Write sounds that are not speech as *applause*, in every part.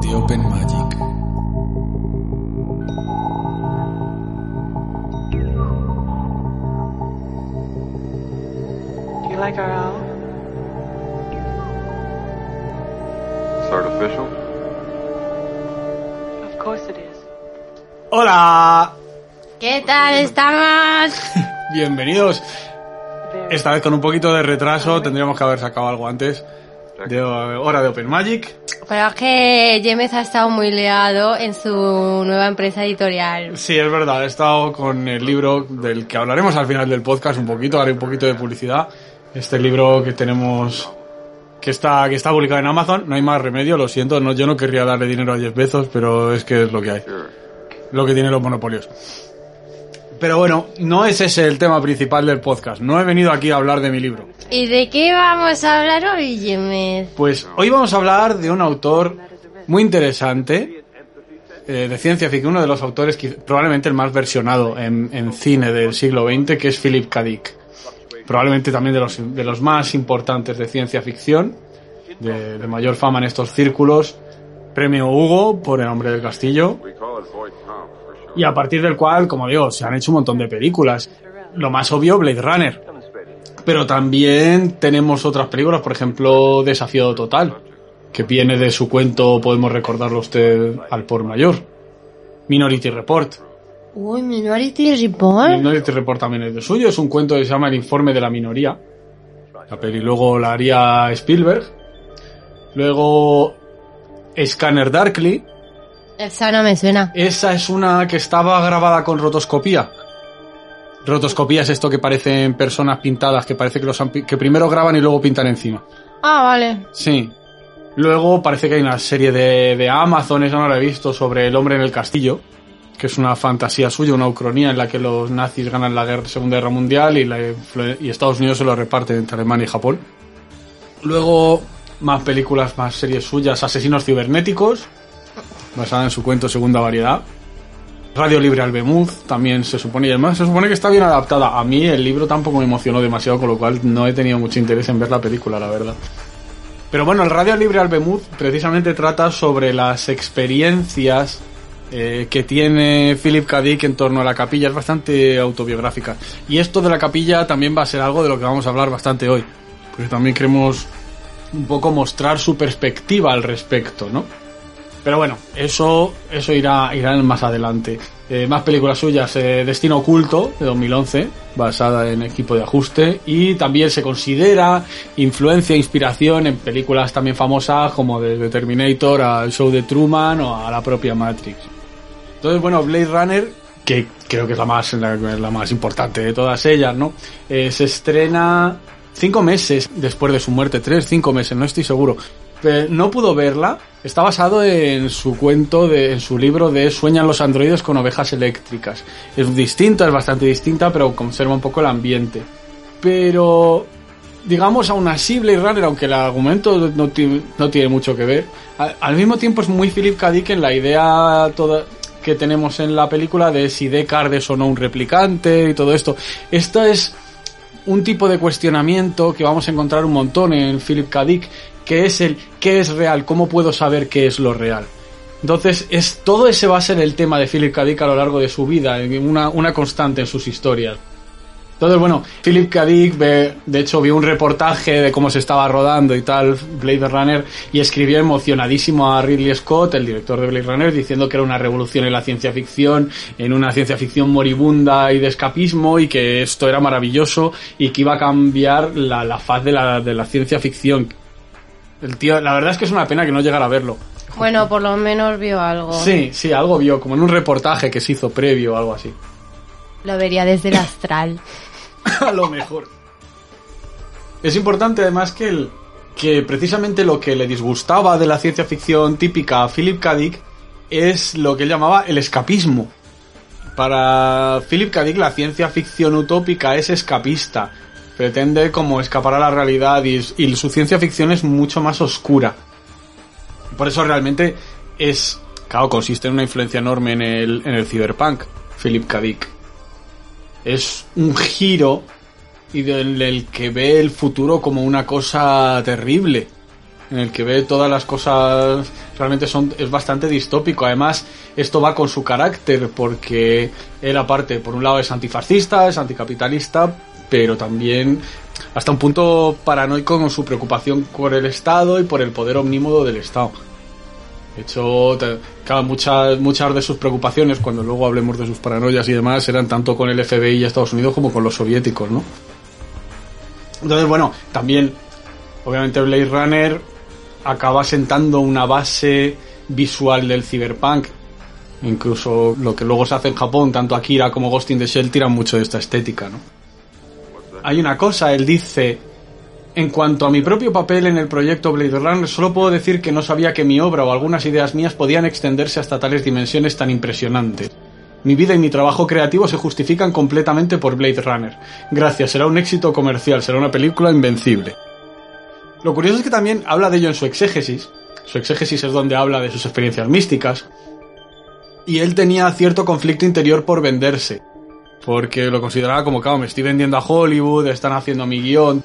The Open Magic. Do you like our owl? It's artificial. Of course it is. ¡Hola! ¿Qué tal estamos? *laughs* Bienvenidos. Esta vez con un poquito de retraso, tendríamos que haber sacado algo antes. De eh, hora de Open Magic. Pero es que James ha estado muy liado en su nueva empresa editorial. Sí, es verdad, he estado con el libro del que hablaremos al final del podcast un poquito, haré un poquito de publicidad. Este libro que tenemos que está que está publicado en Amazon, no hay más remedio, lo siento, no yo no querría darle dinero a Jeff Bezos, pero es que es lo que hay. Lo que tienen los monopolios. Pero bueno, no es ese el tema principal del podcast. No he venido aquí a hablar de mi libro. ¿Y de qué vamos a hablar hoy, James? Pues hoy vamos a hablar de un autor muy interesante eh, de ciencia ficción, uno de los autores que probablemente el más versionado en, en cine del siglo XX, que es Philip K. Dick. Probablemente también de los, de los más importantes de ciencia ficción, de, de mayor fama en estos círculos. Premio Hugo por El hombre del castillo. Y a partir del cual, como digo, se han hecho un montón de películas. Lo más obvio, Blade Runner. Pero también tenemos otras películas, por ejemplo, Desafío Total, que viene de su cuento, podemos recordarlo usted al por mayor. Minority Report. Uy, Minority Report. Minority Report también es de suyo, es un cuento que se llama El informe de la minoría. La peli luego la haría Spielberg. Luego Scanner Darkly, Esa no me suena. Esa es una que estaba grabada con rotoscopía. Rotoscopía es esto que parecen personas pintadas, que parece que los han que primero graban y luego pintan encima. Ah, vale. Sí. Luego parece que hay una serie de, de Amazon, esa no la he visto, sobre el hombre en el castillo, que es una fantasía suya, una ucronía en la que los nazis ganan la guerra, Segunda Guerra Mundial y, la y Estados Unidos se lo reparten entre Alemania y Japón. Luego, más películas, más series suyas, Asesinos Cibernéticos, basada en su cuento Segunda Variedad. Radio Libre Albemuz, también se supone, y además se supone que está bien adaptada. A mí el libro tampoco me emocionó demasiado, con lo cual no he tenido mucho interés en ver la película, la verdad. Pero bueno, el Radio Libre Albemuz precisamente trata sobre las experiencias eh, que tiene Philip K. En torno a la capilla. Es bastante autobiográfica. Y esto de la capilla también va a ser algo de lo que vamos a hablar bastante hoy. Porque también queremos un poco mostrar su perspectiva al respecto, ¿no? Pero bueno, eso, eso irá, irá más adelante. Eh, más películas suyas, eh, Destino Oculto, de 2011, basada en equipo de ajuste, y también se considera influencia e inspiración en películas también famosas como desde Terminator al show de Truman o a la propia Matrix. Entonces, bueno, Blade Runner, que creo que es la más, la, más importante de todas ellas, ¿no? Eh, se estrena cinco meses después de su muerte, tres, cinco meses, no estoy seguro. Eh, no pudo verla, está basado en su cuento, de, en su libro de Sueñan los androides con ovejas eléctricas. Es distinta, es bastante distinta, pero conserva un poco el ambiente. Pero digamos, aún así, Blade Runner, aunque el argumento no, ti- no tiene mucho que ver, al mismo tiempo es muy Philip K. Dick en la idea toda que tenemos en la película de si Deckard es o no un replicante y todo esto. Esto es un tipo de cuestionamiento que vamos a encontrar un montón en Philip K. Dick, que es el ¿qué es real? ¿Cómo puedo saber qué es lo real? Entonces, es, todo ese va a ser el tema de Philip K. Dick a lo largo de su vida, una, una constante en sus historias. Entonces, bueno, Philip K. Dick, ve- de hecho, vio un reportaje de cómo se estaba rodando y tal Blade Runner y escribió emocionadísimo a Ridley Scott, el director de Blade Runner, diciendo que era una revolución en la ciencia ficción, en una ciencia ficción moribunda y de escapismo y que esto era maravilloso y que iba a cambiar la, la faz de la, de la ciencia ficción. El tío, la verdad es que es una pena que no llegara a verlo. Bueno, por lo menos vio algo. Sí, sí, algo vio, como en un reportaje que se hizo previo o algo así. Lo vería desde el astral. *laughs* a lo mejor. Es importante además que, el, que precisamente lo que le disgustaba de la ciencia ficción típica a Philip K. Dick es lo que él llamaba el escapismo. Para Philip K. Dick la ciencia ficción utópica es escapista. Pretende como escapar a la realidad y, y su ciencia ficción es mucho más oscura. Por eso realmente es... Claro, consiste en una influencia enorme en el, en el cyberpunk, Philip K. Dick es un giro y del, el que ve el futuro como una cosa terrible en el que ve todas las cosas realmente son, es bastante distópico. Además, esto va con su carácter, porque él aparte, por un lado es antifascista, es anticapitalista, pero también hasta un punto paranoico con su preocupación por el Estado y por el poder omnímodo del Estado. De hecho, muchas, muchas de sus preocupaciones, cuando luego hablemos de sus paranoias y demás, eran tanto con el FBI y Estados Unidos como con los soviéticos, ¿no? Entonces, bueno, también, obviamente Blade Runner acaba sentando una base visual del cyberpunk. Incluso lo que luego se hace en Japón, tanto Akira como Ghost in the Shell tiran mucho de esta estética, ¿no? Hay una cosa, él dice, en cuanto a mi propio papel en el proyecto Blade Runner, solo puedo decir que no sabía que mi obra o algunas ideas mías podían extenderse hasta tales dimensiones tan impresionantes. Mi vida y mi trabajo creativo se justifican completamente por Blade Runner. Gracias, será un éxito comercial, será una película invencible. Lo curioso es que también habla de ello en su exégesis. Su exégesis es donde habla de sus experiencias místicas. Y él tenía cierto conflicto interior por venderse. Porque lo consideraba como, claro, me estoy vendiendo a Hollywood, están haciendo mi guion.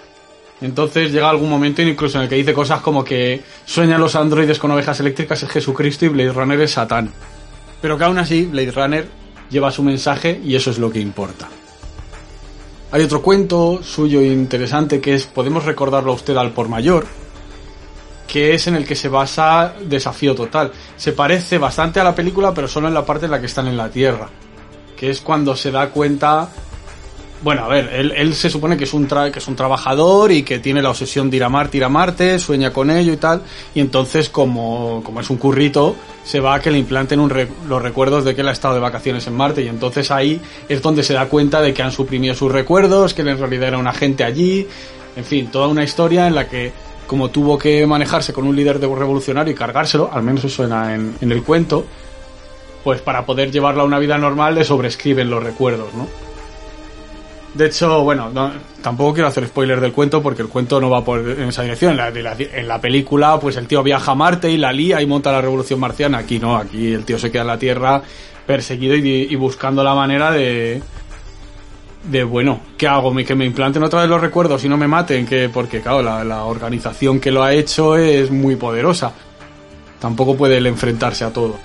Entonces llega algún momento incluso en el que dice cosas como que sueñan los androides con ovejas eléctricas es Jesucristo y Blade Runner es Satán. Pero que aún así Blade Runner lleva su mensaje y eso es lo que importa. Hay otro cuento suyo interesante que es, podemos recordarlo a usted al por mayor, que es en el que se basa Desafío Total. Se parece bastante a la película, pero solo en la parte en la que están en la Tierra. Que es cuando se da cuenta... Bueno, a ver, él, se supone que es, un que es un trabajador y que tiene la obsesión de ir a Marte, ir a Marte, sueña con ello y tal. Y entonces, como, como es un currito, se va a que le implanten un re- los recuerdos de que él ha estado de vacaciones en Marte. Y entonces ahí es donde se da cuenta de que han suprimido sus recuerdos, que él en realidad era un agente allí. En fin, toda una historia en la que, como tuvo que manejarse con un líder de revolucionario y cargárselo, al menos eso suena en, en el cuento, pues para poder llevarla a una vida normal le sobrescriben los recuerdos, ¿no? De hecho, bueno, no- tampoco quiero hacer spoiler del cuento porque el cuento no va por en esa dirección. En la, película, pues el tío viaja a Marte y la lía y monta la revolución marciana. Aquí no, aquí el tío se queda en la Tierra perseguido y, y buscando la manera de, de bueno, ¿qué hago? ¿Me- ¿Que me implanten otra vez los recuerdos y no me maten? que Porque, claro, la, la organización que lo ha hecho es muy poderosa. Tampoco puede él enfrentarse a todo.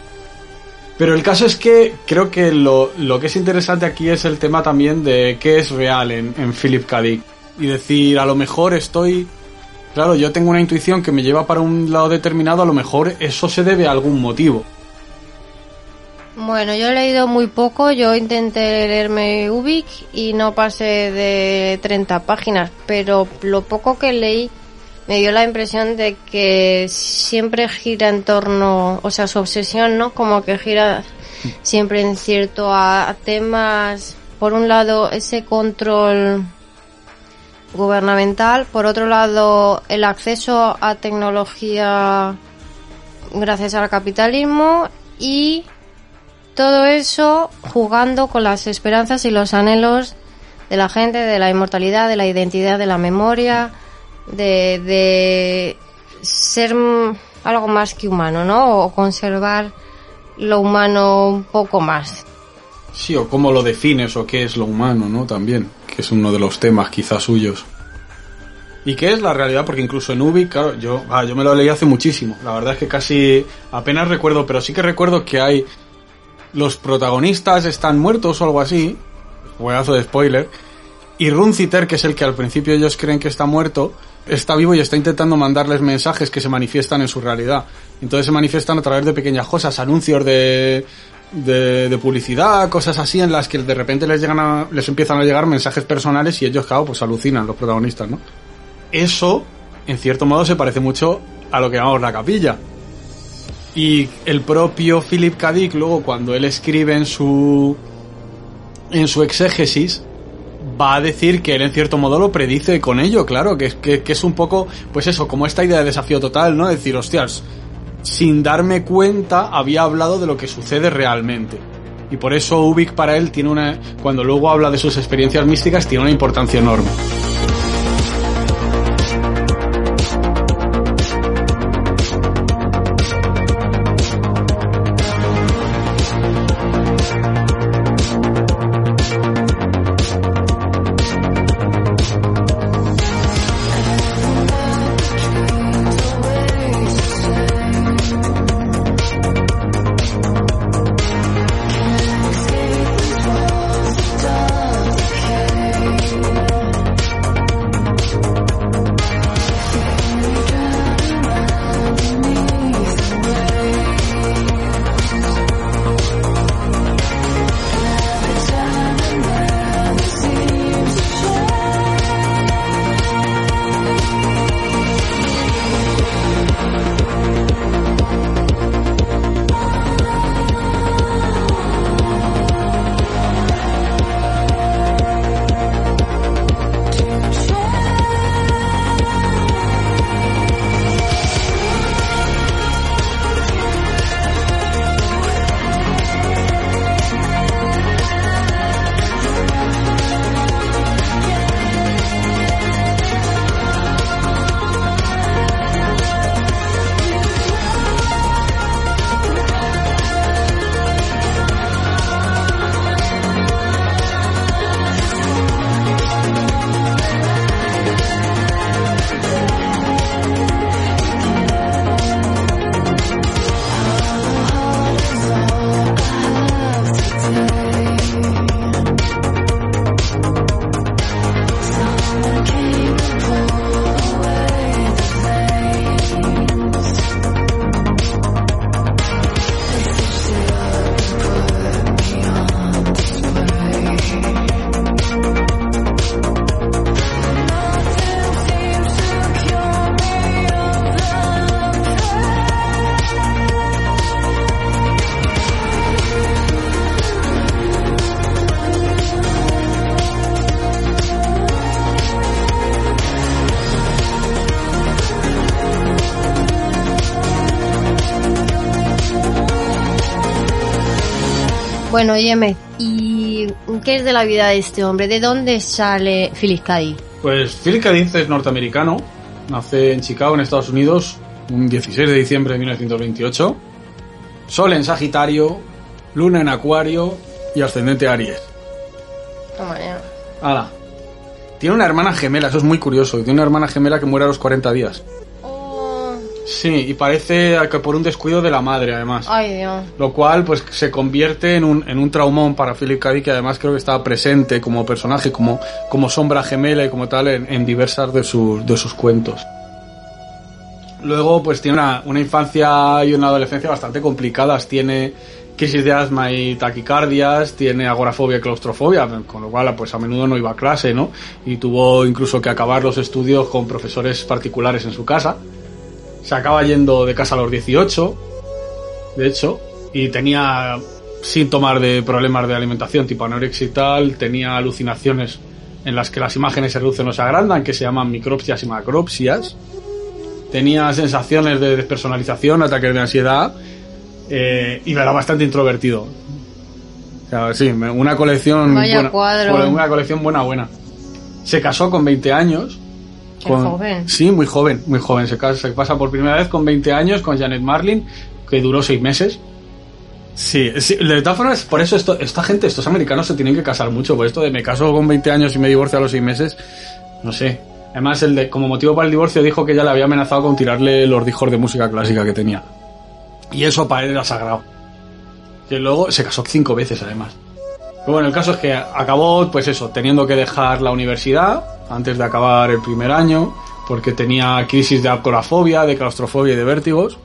Pero el caso es que creo que lo, lo que es interesante aquí es el tema también de qué es real en, en Philip K. Dick. Y decir, a lo mejor estoy... Claro, yo tengo una intuición que me lleva para un lado determinado, a lo mejor eso se debe a algún motivo. Bueno, yo he leído muy poco, yo intenté leerme Ubik y no pasé de 30 páginas, pero lo poco que leí me dio la impresión de que siempre gira en torno, o sea, su obsesión, ¿no? Como que gira siempre en cierto a, temas, por un lado, ese control gubernamental, por otro lado, el acceso a tecnología gracias al capitalismo y todo eso jugando con las esperanzas y los anhelos de la gente, de la inmortalidad, de la identidad, de la memoria, de, de ser algo más que humano, ¿no? O conservar lo humano un poco más. Sí, o cómo lo defines o qué es lo humano, ¿no? También, que es uno de los temas quizás suyos. ¿Y qué es la realidad? Porque incluso en Ubi, claro, yo, ah, yo me lo leí hace muchísimo. La verdad es que casi apenas recuerdo, pero sí que recuerdo que hay los protagonistas están muertos o algo así. Juegazo de spoiler. Y Runciter, que es el que al principio ellos creen que está muerto, está vivo y está intentando mandarles mensajes que se manifiestan en su realidad. Entonces se manifiestan a través de pequeñas cosas, anuncios de, de, de publicidad, cosas así en las que de repente les llegan les empiezan a llegar mensajes personales y ellos, claro, pues alucinan los protagonistas, ¿no? Eso, en cierto modo, se parece mucho a lo que llamamos la capilla. Y el propio Philip K. Luego, cuando él escribe en su, en su exégesis, va a decir que él en cierto modo lo predice con ello, claro, que, que, que es un poco, pues eso, como esta idea de desafío total, ¿no? Decir, hostias, sin darme cuenta había hablado de lo que sucede realmente. Y por eso Ubik para él tiene una, cuando luego habla de sus experiencias místicas, tiene una importancia enorme. Bueno, óyeme, ¿y qué es de la vida de este hombre? ¿De dónde sale Philip. Dick? Pues Philip. Dick es norteamericano, nace en Chicago, en Estados Unidos, un 16 de diciembre de 1928. Sol en Sagitario, Luna en Acuario y ascendente Aries. Toma ya. Ala. Tiene una hermana gemela, eso es muy curioso. Tiene una hermana gemela que muere a los 40 días. Sí, y parece que por un descuido de la madre, además. ay, Dios. Lo cual, pues, se convierte en un, en un traumón para Philip K. Dick, que además creo que estaba presente como personaje, como, como sombra gemela y como tal en, en diversas de sus, de sus cuentos. Luego, pues, tiene una, una infancia y una adolescencia bastante complicadas. Tiene crisis de asma y taquicardias, tiene agorafobia y claustrofobia, con lo cual, pues, a menudo no iba a clase, ¿no? Y tuvo incluso que acabar los estudios con profesores particulares en su casa. Se acaba yendo de casa a los 18, de hecho, y tenía síntomas de problemas de alimentación tipo anorexia y tal, tenía alucinaciones en las que las imágenes se reducen o se agrandan, que se llaman micropsias y macropsias. Tenía sensaciones de despersonalización, ataques de ansiedad, eh, y era bastante introvertido. O sea, sí, me- una colección Vaya buena, cuadro. una colección buena buena. Se casó con 20 años. Qué joven. Sí, muy joven, muy joven. Se, casa, se pasa por primera vez con 20 años con Janet Marlin, que duró 6 meses. Sí, sí, de todas formas, por eso esto, esta gente, estos americanos se tienen que casar mucho, por esto de me caso con 20 años y me divorcio a los 6 meses, no sé. Además, el de, como motivo para el divorcio dijo que ya le había amenazado con tirarle los discos de música clásica que tenía. Y eso para él era sagrado. Que luego se casó cinco veces además. Pero bueno, el caso es que acabó, pues eso, teniendo que dejar la universidad antes de acabar el primer año, porque tenía crisis de alcoholafobia, de claustrofobia y de vértigos.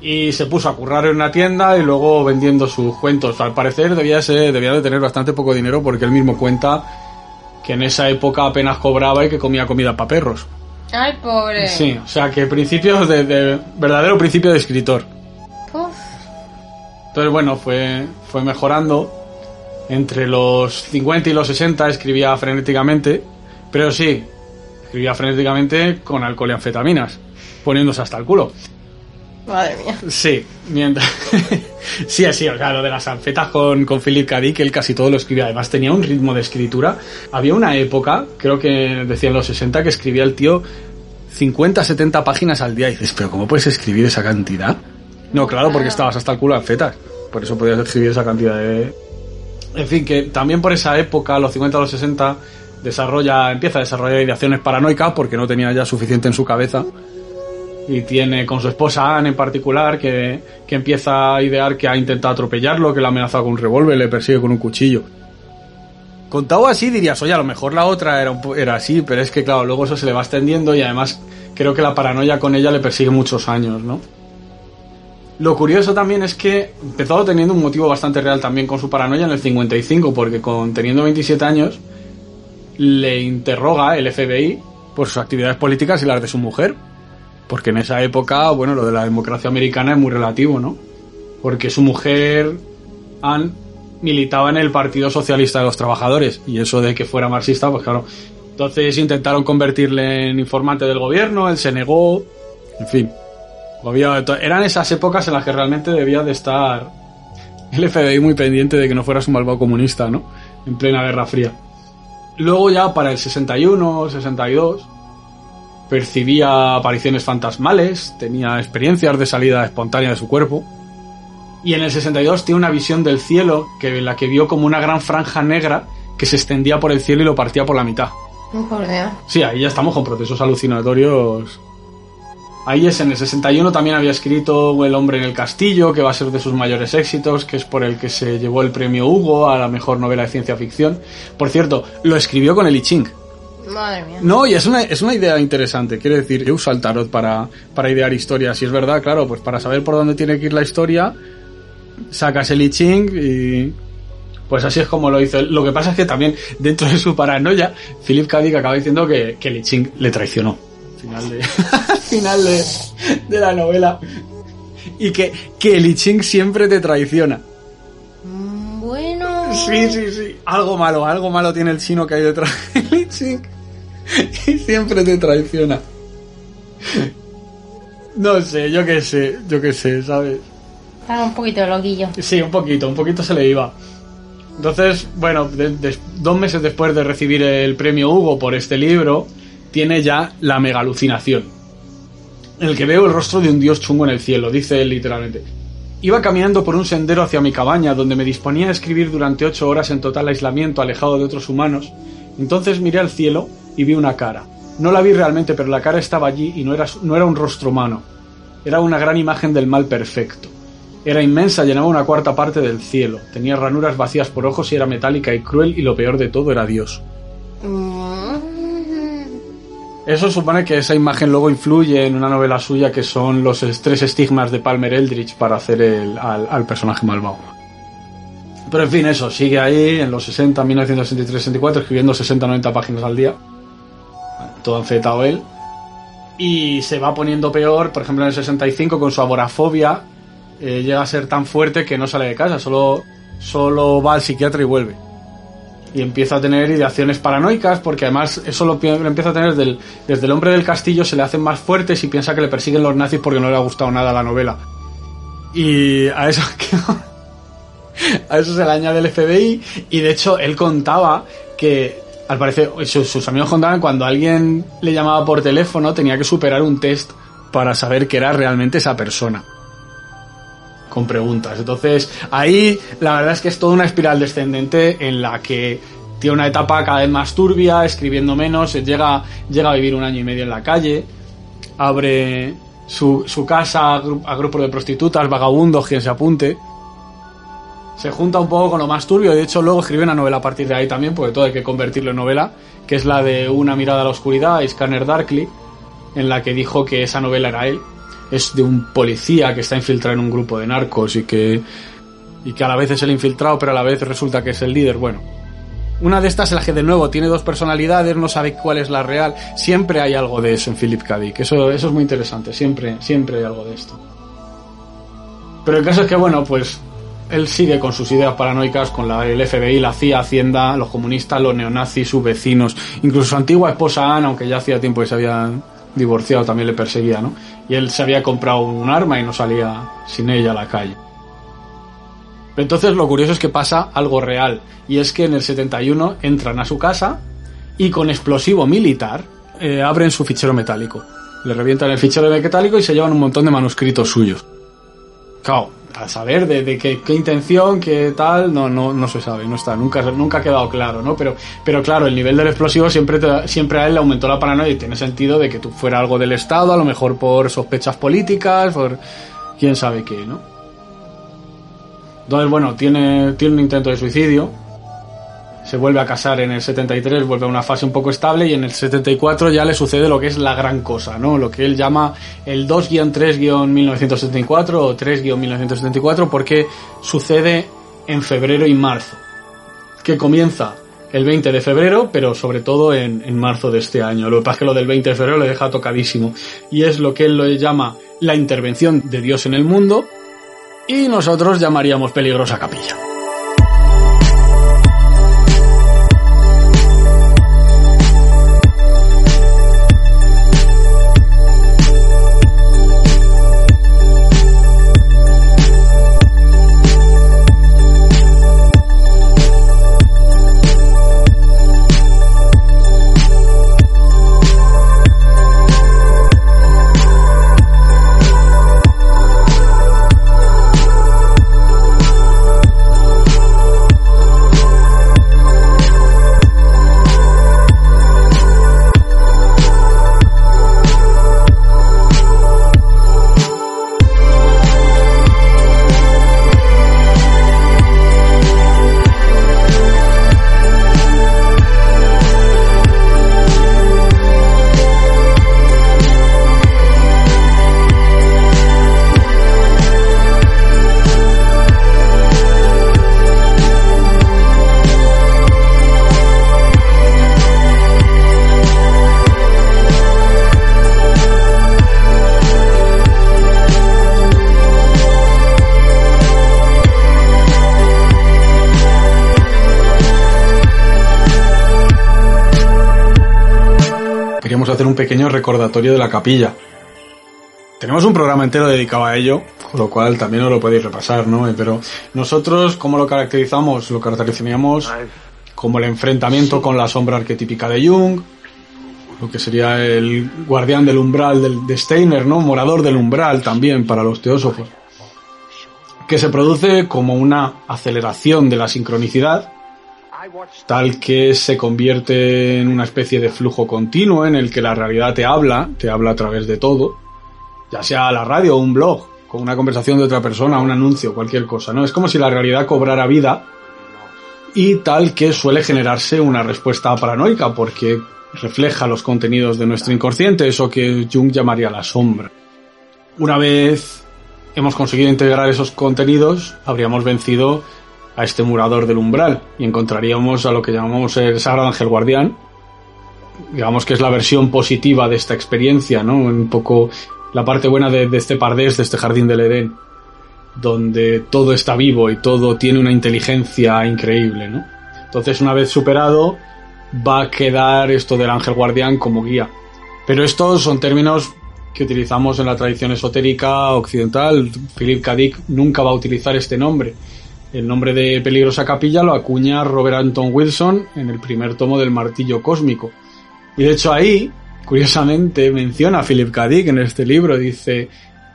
Y se puso a currar en una tienda y luego vendiendo sus cuentos. Al parecer debía, ser, debía de tener bastante poco dinero porque él mismo cuenta que en esa época apenas cobraba y que comía comida para perros. Ay, pobre. Sí, o sea que principios de, de- verdadero principio de escritor. Uf. Entonces, bueno, fue, fue mejorando. Entre los 50 y los 60 escribía frenéticamente, pero sí, escribía frenéticamente con alcohol y anfetaminas, poniéndose hasta el culo. Madre mía. Sí, mientras... *laughs* sí, sí, o sea, lo de las anfetas con, con Philip K. Dick, él casi todo lo escribía. Además, tenía un ritmo de escritura. Había una época, creo que decía en los 60, que escribía el tío 50, 70 páginas al día. Y dices, pero ¿cómo puedes escribir esa cantidad? No, claro, porque estabas hasta el culo de anfetas. Por eso podías escribir esa cantidad de... En fin, que también por esa época, los 50 a los 60, desarrolla, empieza a desarrollar ideaciones paranoicas porque no tenía ya suficiente en su cabeza y tiene con su esposa Anne en particular que, que empieza a idear que ha intentado atropellarlo, que la ha amenazado con un revólver, le persigue con un cuchillo. Contado así dirías, oye, a lo mejor la otra era, era así, pero es que claro, luego eso se le va extendiendo y además creo que la paranoia con ella le persigue muchos años, ¿no? Lo curioso también es que empezó teniendo un motivo bastante real también con su paranoia en el 55, porque con teniendo 27 años le interroga el FBI por sus actividades políticas y las de su mujer. Porque en esa época, bueno, lo de la democracia americana es muy relativo, ¿no? Porque su mujer, Anne, militaba en el Partido Socialista de los Trabajadores. Y eso de que fuera marxista, pues claro. Entonces intentaron convertirle en informante del gobierno, él se negó. En fin. Eran esas épocas en las que realmente debía de estar el FBI muy pendiente de que no fueras un malvado comunista, ¿no? En plena Guerra Fría. Luego ya para el 61, 62, percibía apariciones fantasmales, tenía experiencias de salida espontánea de su cuerpo. Y en el 62 tiene una visión del cielo que la que vio como una gran franja negra que se extendía por el cielo y lo partía por la mitad. Por Dios. Sí, ahí ya estamos con procesos alucinatorios. Ahí es en el 61 también había escrito El hombre en el castillo, que va a ser de sus mayores éxitos, que es por el que se llevó el premio Hugo a la mejor novela de ciencia ficción. Por cierto, lo escribió con el I Ching. Madre mía. No, y es una, es una idea interesante. Quiere decir, yo uso el tarot para, para idear historias. Y es verdad, claro, pues para saber por dónde tiene que ir la historia, sacas el I Ching y. Pues así es como lo hizo. Lo que pasa es que también, dentro de su paranoia, Philip K. Dick acaba diciendo que, que el I Ching le traicionó. Final de, *laughs* final de, de la novela. Y que, que el I Ching siempre te traiciona. Mm, Bueno. Sí, sí, sí. Algo malo, algo malo tiene el chino que hay detrás del I Ching. Y siempre te traiciona. No sé, yo qué sé, yo qué sé, ¿sabes? Estaba un poquito loquillo. Sí, un poquito, un poquito se le iba. Entonces, bueno, de- de- dos meses después de recibir el premio Hugo por este libro, tiene ya la mega alucinación. El que veo el rostro de un dios chungo en el cielo, dice él literalmente. Iba caminando por un sendero hacia mi cabaña, donde me disponía a escribir durante ocho horas en total aislamiento, alejado de otros humanos. Entonces miré al cielo y vi una cara. No la vi realmente, pero la cara estaba allí y no era, no era un rostro humano. Era una gran imagen del mal perfecto. Era inmensa, llenaba una cuarta parte del cielo. Tenía ranuras vacías por ojos y era metálica y cruel y lo peor de todo era Dios. Eso supone que esa imagen luego influye en una novela suya que son los es- tres estigmas de Palmer Eldritch para hacer el- al, al personaje malvado. Pero en fin, eso, sigue ahí en los 60, 1963-64, escribiendo 60-90 páginas al día. Todo enfetado él. Y se va poniendo peor, por ejemplo en el 65 con su agorafobia, eh, llega a ser tan fuerte que no sale de casa, solo, solo va al psiquiatra y vuelve y empieza a tener ideaciones paranoicas porque además eso lo, pi- lo empieza a tener desde el hombre del castillo se le hacen más fuertes y piensa que le persiguen los nazis porque no le ha gustado nada la novela. Y a eso *laughs* a eso se le añade el FBI y de hecho él contaba que al parecer sus, sus amigos contaban cuando alguien le llamaba por teléfono tenía que superar un test para saber que era realmente esa persona con preguntas. Entonces, ahí la verdad es que es toda una espiral descendente en la que tiene una etapa cada vez más turbia, escribiendo menos, llega, llega a vivir un año y medio en la calle, abre su, su casa a, gru- grupos de prostitutas, vagabundos, quien se apunte. Se junta un poco con lo más turbio, de hecho luego escribe una novela a partir de ahí también, porque todo hay que convertirlo en novela, que es la de Una mirada a la oscuridad, Scanner Darkly, en la que dijo que esa novela era él. Es de un policía que está infiltrado en un grupo de narcos y que, y que a la vez es el infiltrado, pero a la vez resulta que es el líder. Bueno, una de estas en la que de nuevo tiene dos personalidades, no sabe cuál es la real. Siempre hay algo de eso en Philip K. Eso, eso es muy interesante. Siempre, siempre hay algo de esto. Pero el caso es que, bueno, pues él sigue con sus ideas paranoicas, con la, el FBI, la CIA, Hacienda, los comunistas, los neonazis, sus vecinos, incluso su antigua esposa Ana, aunque ya hacía tiempo que se habían divorciado, también le perseguía, ¿no? Y él se había comprado un arma y no salía sin ella a la calle. Entonces lo curioso es que pasa algo real, y es que en el 71 entran a su casa y con explosivo militar eh, abren su fichero metálico. Le revientan el fichero metálico y se llevan un montón de manuscritos suyos. Claro, a saber de, qué, intención, qué tal, no, no, no se sabe, no está, nunca, nunca ha quedado claro, ¿no? Pero, pero claro, el nivel del explosivo siempre, siempre a él le aumentó la paranoia y tiene sentido de que tú fuera algo del Estado, a lo mejor por sospechas políticas, por quién sabe qué, ¿no? Entonces, bueno, tiene, tiene un intento de suicidio, se vuelve a casar en el 73, vuelve a una fase un poco estable y en el 74 ya le sucede lo que es la gran cosa, ¿no? Lo que él llama el 2-3-1974 o 3-1974 porque sucede en febrero y marzo, que comienza el 20 de febrero, pero sobre todo en, en marzo de este año. Lo que pasa es que lo del 20 de febrero le deja tocadísimo y es lo que él lo llama la intervención de Dios en el mundo y nosotros llamaríamos peligrosa capilla. Pequeño recordatorio de la capilla. Tenemos un programa entero dedicado a ello, Con lo cual también os lo podéis repasar, ¿no? Eh, Pero nosotros, ¿cómo lo caracterizamos? Lo caracterizaríamos como el enfrentamiento con la sombra arquetípica de Jung, lo que sería el guardián del umbral del, de Steiner, ¿no? Morador del umbral también para los teósofos. Que se produce como una aceleración de la sincronicidad, tal que se convierte en una especie de flujo continuo en el que la realidad te habla, te habla a través de todo, ya sea la radio o un blog, con una conversación de otra persona, un anuncio, cualquier cosa, ¿no? Es como si la realidad cobrara vida y tal que suele generarse una respuesta paranoica porque refleja los contenidos de nuestro inconsciente, eso que Jung llamaría la sombra. Una vez hemos conseguido integrar esos contenidos, habríamos vencido a este murador del umbral y encontraríamos a lo que llamamos el Sagrado Ángel Guardián, digamos que es la versión positiva de esta experiencia, ¿no? Un poco la parte buena de, este pardés, de este jardín del Edén, donde todo está vivo y todo tiene una inteligencia increíble, ¿no? Entonces, una vez superado, va a quedar esto del ángel guardián como guía. Pero estos son términos que utilizamos en la tradición esotérica occidental. Philip K. Nunca va a utilizar este nombre. El nombre de peligrosa capilla lo acuña Robert Anton Wilson en el primer tomo del martillo cósmico. Y de hecho ahí, curiosamente, menciona a Philip K. En este libro. Dice,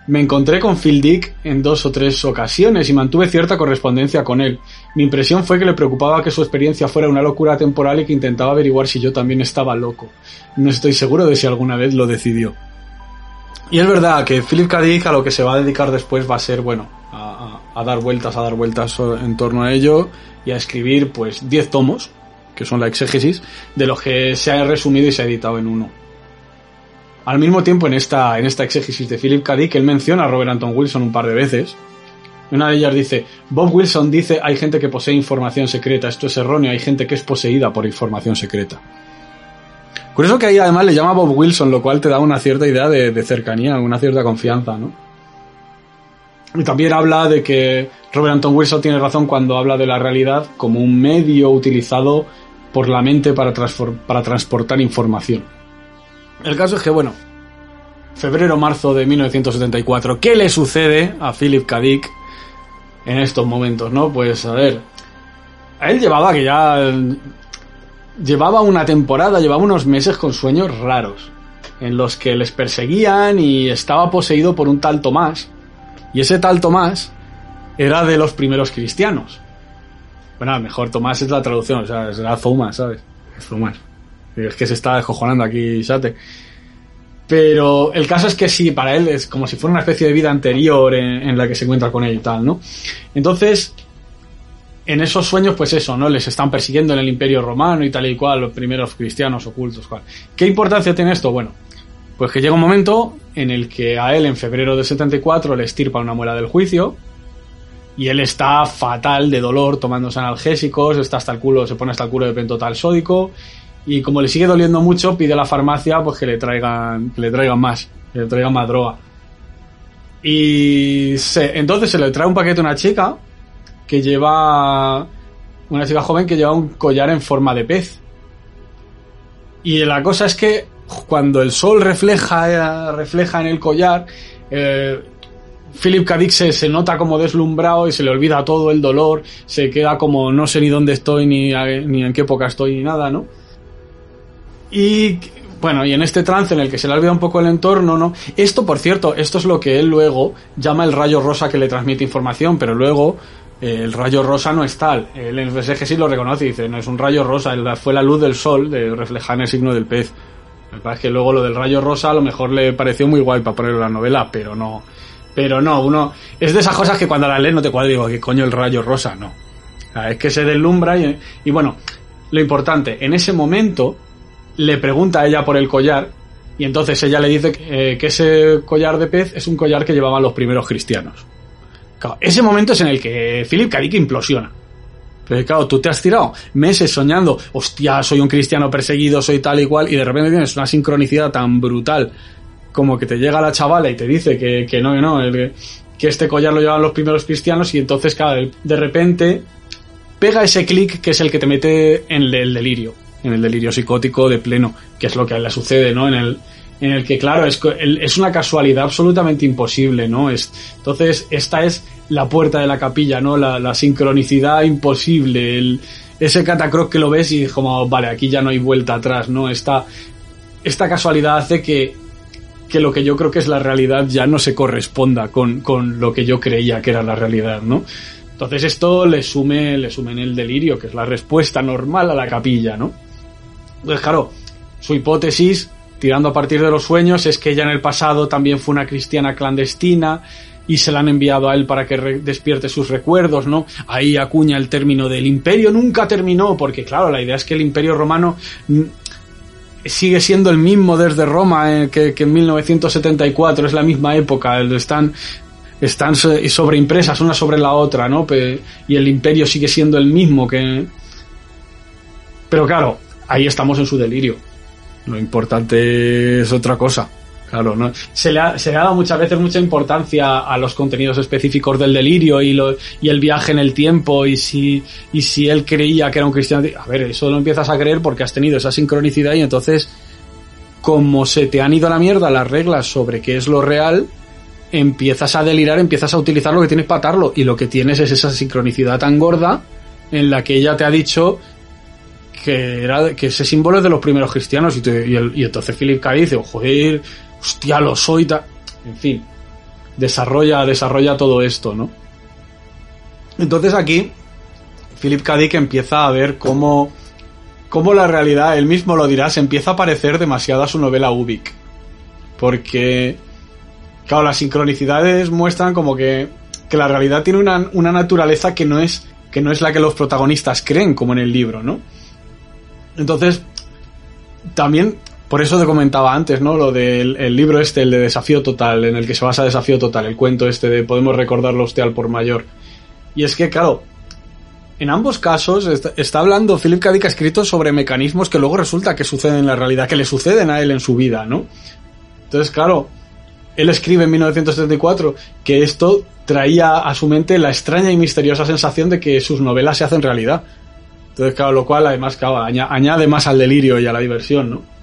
me encontré con Phil Dick en dos o tres ocasiones y mantuve cierta correspondencia con él. Mi impresión fue que le preocupaba que su experiencia fuera una locura temporal y que intentaba averiguar si yo también estaba loco. No estoy seguro de si alguna vez lo decidió. Y es verdad que Philip K. A lo que se va a dedicar después va a ser, bueno, a, dar vueltas, a dar vueltas en torno a ello y a escribir pues 10 tomos, que son la exégesis, de los que se ha resumido y se ha editado en uno. Al mismo tiempo, en esta, en esta exégesis de Philip K. Dick, él menciona a Robert Anton Wilson un par de veces. Una de ellas dice, Bob Wilson dice, hay gente que posee información secreta, esto es erróneo, hay gente que es poseída por información secreta. Curioso que ahí además le llama Bob Wilson, lo cual te da una cierta idea de, de cercanía, una cierta confianza, ¿no? Y también habla de que Robert Anton Wilson tiene razón cuando habla de la realidad como un medio utilizado por la mente para, para transportar información. El caso es que, bueno, febrero-marzo de 1974, ¿qué le sucede a Philip K. En estos momentos, no? Pues, a ver, él llevaba que ya... Llevaba una temporada, llevaba unos meses con sueños raros, en los que les perseguían y estaba poseído por un tal Tomás. Y ese tal Tomás era de los primeros cristianos. Bueno, mejor Tomás es la traducción, o sea, será Zuma, ¿sabes? Zuma. Es que se está descojonando aquí, Sate. Pero el caso es que sí, para él es como si fuera una especie de vida anterior en, en la que se encuentra con él y tal, ¿no? Entonces, en esos sueños, pues eso, ¿no? Les están persiguiendo en el Imperio Romano y tal y cual, los primeros cristianos ocultos, cual. ¿Qué importancia tiene esto? Bueno, pues que llega un momento en el que a él, en febrero de 74, le estirpa una muela del juicio y él está fatal de dolor tomándose analgésicos, está hasta el culo, se pone hasta el culo de pentotal sódico y como le sigue doliendo mucho, pide a la farmacia pues que le traigan, que le traigan más, que le traigan más droga. Y entonces se le trae un paquete a una chica que lleva una chica joven que lleva un collar en forma de pez. Y la cosa es que cuando el sol refleja, eh, refleja en el collar, eh, Philip K. Dick se, nota como deslumbrado y se le olvida todo el dolor, se queda como no sé ni dónde estoy, ni, a- ni en qué época estoy, ni nada, ¿no? Y bueno, y en este trance en el que se le olvida un poco el entorno, ¿no? Esto, por cierto, esto es lo que él luego llama el rayo rosa que le transmite información, pero luego eh, el rayo rosa no es tal. El sí lo reconoce y dice, no es un rayo rosa, fue la luz del sol de reflejar en el signo del pez. Pasa es que luego lo del rayo rosa a lo mejor le pareció muy guay para ponerlo en la novela, pero no. Pero no, uno. Es de esas cosas que cuando la lees no te cuadra digo, ¿qué coño el rayo rosa? No. Es que se deslumbra y, y bueno, lo importante, en ese momento le pregunta a ella por el collar y entonces ella le dice que, eh, ese collar de pez es un collar que llevaban los primeros cristianos. Ese momento es en el que Philip K. Implosiona. Pero claro, tú te has tirado meses soñando, hostia, soy un cristiano perseguido, soy tal y cual, y de repente tienes una sincronicidad tan brutal como que te llega la chavala y te dice que, que no, que no, que este collar lo llevaban los primeros cristianos, y entonces, claro, de repente pega ese clic que es el que te mete en el, el delirio. en el delirio psicótico de pleno, que es lo que a él le sucede, ¿no? En el, en el que, claro, es, es una casualidad absolutamente imposible, ¿no? Es, entonces, esta es la puerta de la capilla, ¿no? La, sincronicidad imposible, ese catacroc que lo ves y como, vale, aquí ya no hay vuelta atrás, ¿no? Esta, esta casualidad hace que, que lo que yo creo que es la realidad ya no se corresponda con, con lo que yo creía que era la realidad, ¿no? Entonces esto le sume, le sume en el delirio, que es la respuesta normal a la capilla, ¿no? Entonces, claro, su hipótesis, tirando a partir de los sueños, es que ella en el pasado también fue una cristiana clandestina y se la han enviado a él para que despierte sus recuerdos, ¿no? Ahí acuña el término del imperio nunca terminó, porque claro, la idea es que el imperio romano mm, sigue siendo el mismo desde Roma eh, que, en 1974, es la misma época, están están so- sobreimpresas una sobre la otra, ¿no? Y el imperio sigue siendo el mismo que... Pero claro, ahí estamos en su delirio. Lo importante es otra cosa. Claro, ¿no? Se le, ha, se le ha dado muchas veces mucha importancia a los contenidos específicos del delirio y, lo, y el viaje en el tiempo y si, y si él creía que era un cristiano. A ver, eso lo empiezas a creer porque has tenido esa sincronicidad y entonces, como se te han ido a la mierda las reglas sobre qué es lo real, empiezas a delirar, empiezas a utilizar lo que tienes para atarlo y lo que tienes es esa sincronicidad tan gorda en la que ella te ha dicho que era que ese símbolo es de los primeros cristianos y, entonces Philip K. dice, "Oh, joder, hostia, lo soy, ta-". en fin, desarrolla, desarrolla todo esto, ¿no? Entonces aquí Philip K. Empieza a ver cómo, cómo la realidad, él mismo lo dirá, se empieza a parecer demasiado a su novela Ubik. Porque, claro, las sincronicidades muestran como que, que la realidad tiene una, una naturaleza que no es que no es la que los protagonistas creen, como en el libro, ¿no? Entonces, también, por eso te comentaba antes, ¿no? Lo del el libro este, el de Desafío Total, en el que se basa Desafío Total, el cuento este de Podemos recordarlo usted al por mayor. Y es que, claro, en ambos casos está, hablando, Philip K. Dick ha escrito sobre mecanismos que luego resulta que suceden en la realidad, que le suceden a él en su vida, ¿no? Entonces, claro, él escribe en 1974 que esto traía a su mente la extraña y misteriosa sensación de que sus novelas se hacen realidad. Entonces, claro, lo cual además, añade más al delirio y a la diversión, ¿no?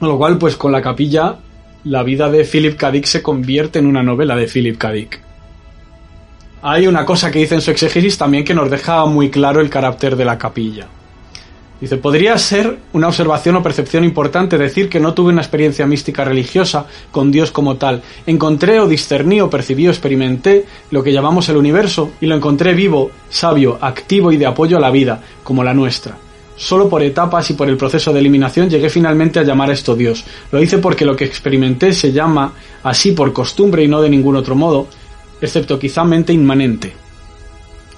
Con lo cual, pues con la capilla, la vida de Philip K. Se convierte en una novela de Philip K. Hay una cosa que dice en su exégesis también que nos deja muy claro el carácter de la capilla. Dice, podría ser una observación o percepción importante decir que no tuve una experiencia mística religiosa con Dios como tal. Encontré o discerní o percibí o experimenté lo que llamamos el universo y lo encontré vivo, sabio, activo y de apoyo a la vida, como la nuestra. Solo por etapas y por el proceso de eliminación llegué finalmente a llamar a esto Dios. Lo hice porque lo que experimenté se llama así por costumbre y no de ningún otro modo, excepto quizá mente inmanente.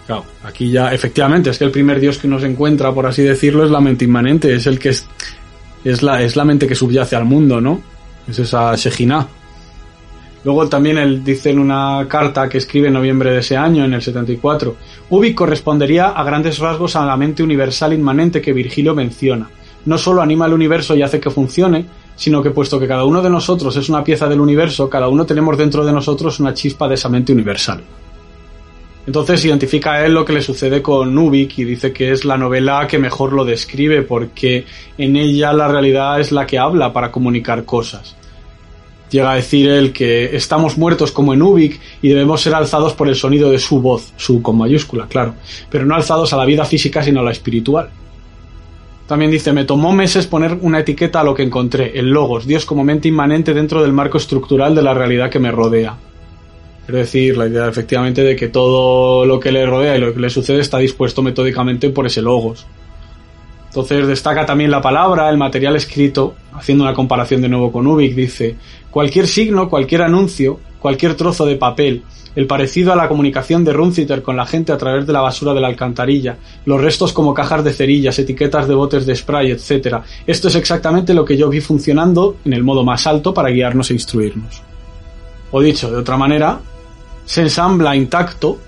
Claro, aquí ya efectivamente es que el primer dios que uno se encuentra, por así decirlo, es la mente inmanente, es el que es, es la, es la mente que subyace al mundo, ¿no? Es esa Shejina. Luego también él dice en una carta que escribe en noviembre de ese año, en el 74, Ubik correspondería a grandes rasgos a la mente universal inmanente que Virgilio menciona. No solo anima el universo y hace que funcione, sino que puesto que cada uno de nosotros es una pieza del universo, cada uno tenemos dentro de nosotros una chispa de esa mente universal. Entonces identifica a él lo que le sucede con Ubik y dice que es la novela que mejor lo describe porque en ella la realidad es la que habla para comunicar cosas. Llega a decir él que estamos muertos como en Ubik y debemos ser alzados por el sonido de su voz, su con mayúscula, claro, pero no alzados a la vida física sino a la espiritual. También dice, me tomó meses poner una etiqueta a lo que encontré, el logos, Dios como mente inmanente dentro del marco estructural de la realidad que me rodea. Es decir, la idea efectivamente de que todo lo que le rodea y lo que le sucede está dispuesto metódicamente por ese logos. Entonces destaca también la palabra, el material escrito, haciendo una comparación de nuevo con Ubik, dice, cualquier signo, cualquier anuncio, cualquier trozo de papel, el parecido a la comunicación de Runciter con la gente a través de la basura de la alcantarilla, los restos como cajas de cerillas, etiquetas de botes de spray, etc. Esto es exactamente lo que yo vi funcionando en el modo más alto para guiarnos e instruirnos. O dicho de otra manera, se ensambla intacto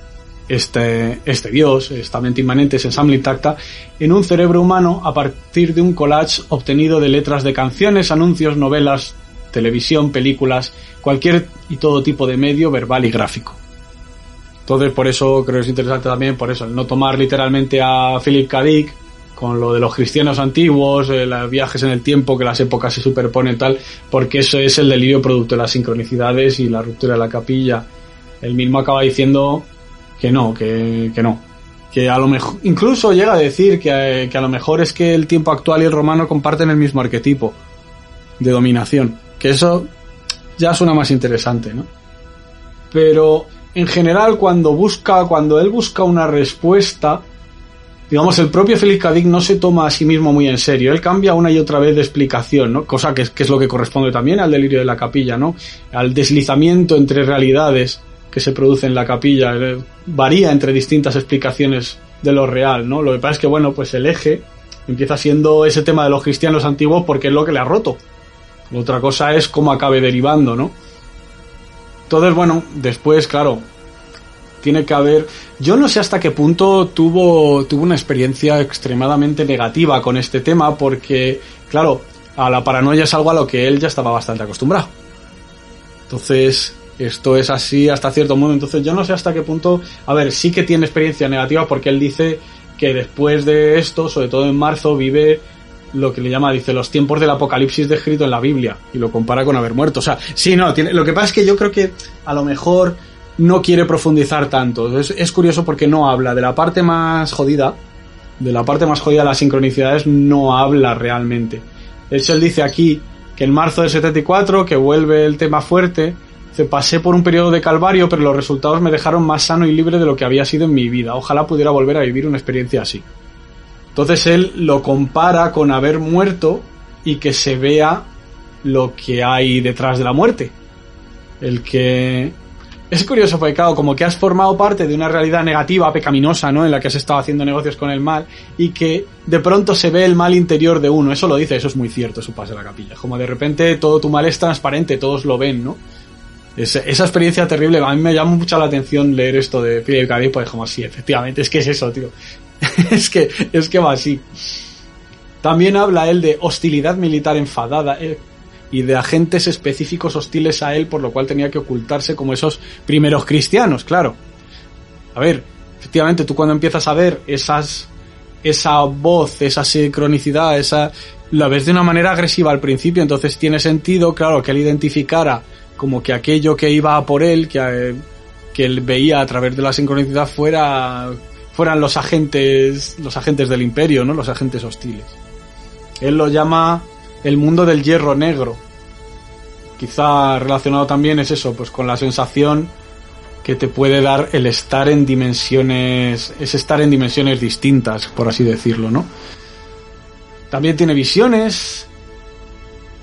este, este dios, esta mente inmanente se ensambla intacta en un cerebro humano a partir de un collage obtenido de letras de canciones, anuncios, novelas, televisión, películas, cualquier y todo tipo de medio verbal y gráfico. Entonces, por eso creo que es interesante también, por eso, el no tomar literalmente a Philip K. Con lo de los cristianos antiguos, eh, los viajes en el tiempo, que las épocas se superponen tal, porque eso es el delirio producto de las sincronicidades y la ruptura de la capilla. Él mismo acaba diciendo que no, que, que no. Que a lo mejor, incluso llega a decir que, que a lo mejor es que el tiempo actual y el romano comparten el mismo arquetipo de dominación. Que eso ya suena más interesante, ¿no? Pero en general cuando busca, cuando él busca una respuesta, digamos, el propio Félix Cadic no se toma a sí mismo muy en serio. Él cambia una y otra vez de explicación, ¿no? Cosa que, que es lo que corresponde también al delirio de la capilla, ¿no? Al deslizamiento entre realidades que se produce en la capilla. Eh, Varía entre distintas explicaciones de lo real, ¿no? Lo que pasa es que, bueno, pues el eje empieza siendo ese tema de los cristianos antiguos porque es lo que le ha roto. Otra cosa es cómo acabe derivando, ¿no? Entonces, bueno, después, claro, tiene que haber. Yo no sé hasta qué punto tuvo, tuvo una experiencia extremadamente negativa con este tema, porque, claro, a la paranoia es algo a lo que él ya estaba bastante acostumbrado. Entonces, esto es así hasta cierto modo. Entonces, yo no sé hasta qué punto. A ver, sí que tiene experiencia negativa porque él dice que después de esto, sobre todo en marzo, vive lo que le llama, dice, los tiempos del apocalipsis descrito en la Biblia y lo compara con haber muerto. O sea, sí, no, tiene, lo que pasa es que yo creo que a lo mejor no quiere profundizar tanto. Es, es curioso porque no habla de la parte más jodida, de la parte más jodida de las sincronicidades, no habla realmente. De hecho, él dice aquí que en marzo del 74, que vuelve el tema fuerte, pasé por un periodo de calvario, pero los resultados me dejaron más sano y libre de lo que había sido en mi vida. Ojalá pudiera volver a vivir una experiencia así. Entonces él lo compara con haber muerto y que se vea lo que hay detrás de la muerte. El que... Es curioso porque, claro, como que has formado parte de una realidad negativa, pecaminosa, ¿no? En la que has estado haciendo negocios con el mal y que de pronto se ve el mal interior de uno. Eso lo dice, eso es muy cierto, su pase a la capilla. Como de repente todo tu mal es transparente, todos lo ven, ¿no? Es- esa experiencia terrible, a mí me llama mucho la atención leer esto de Philip K. Pues como sí, efectivamente, es que es eso, tío. *laughs* es que, es que va así. También habla él de hostilidad militar enfadada eh, y de agentes específicos hostiles a él, por lo cual tenía que ocultarse como esos primeros cristianos, claro. A ver, efectivamente, tú cuando empiezas a ver esas, esa voz, esa sincronicidad, esa, la ves de una manera agresiva al principio, entonces tiene sentido, claro, que él identificara como que aquello que iba por él, que, eh, que él veía a través de la sincronicidad fuera, fueran los agentes, los agentes del imperio, ¿no? Los agentes hostiles. Él lo llama el mundo del hierro negro. Quizá relacionado también es eso, pues con la sensación que te puede dar el estar en dimensiones, es estar en dimensiones distintas, por así decirlo, ¿no? También tiene visiones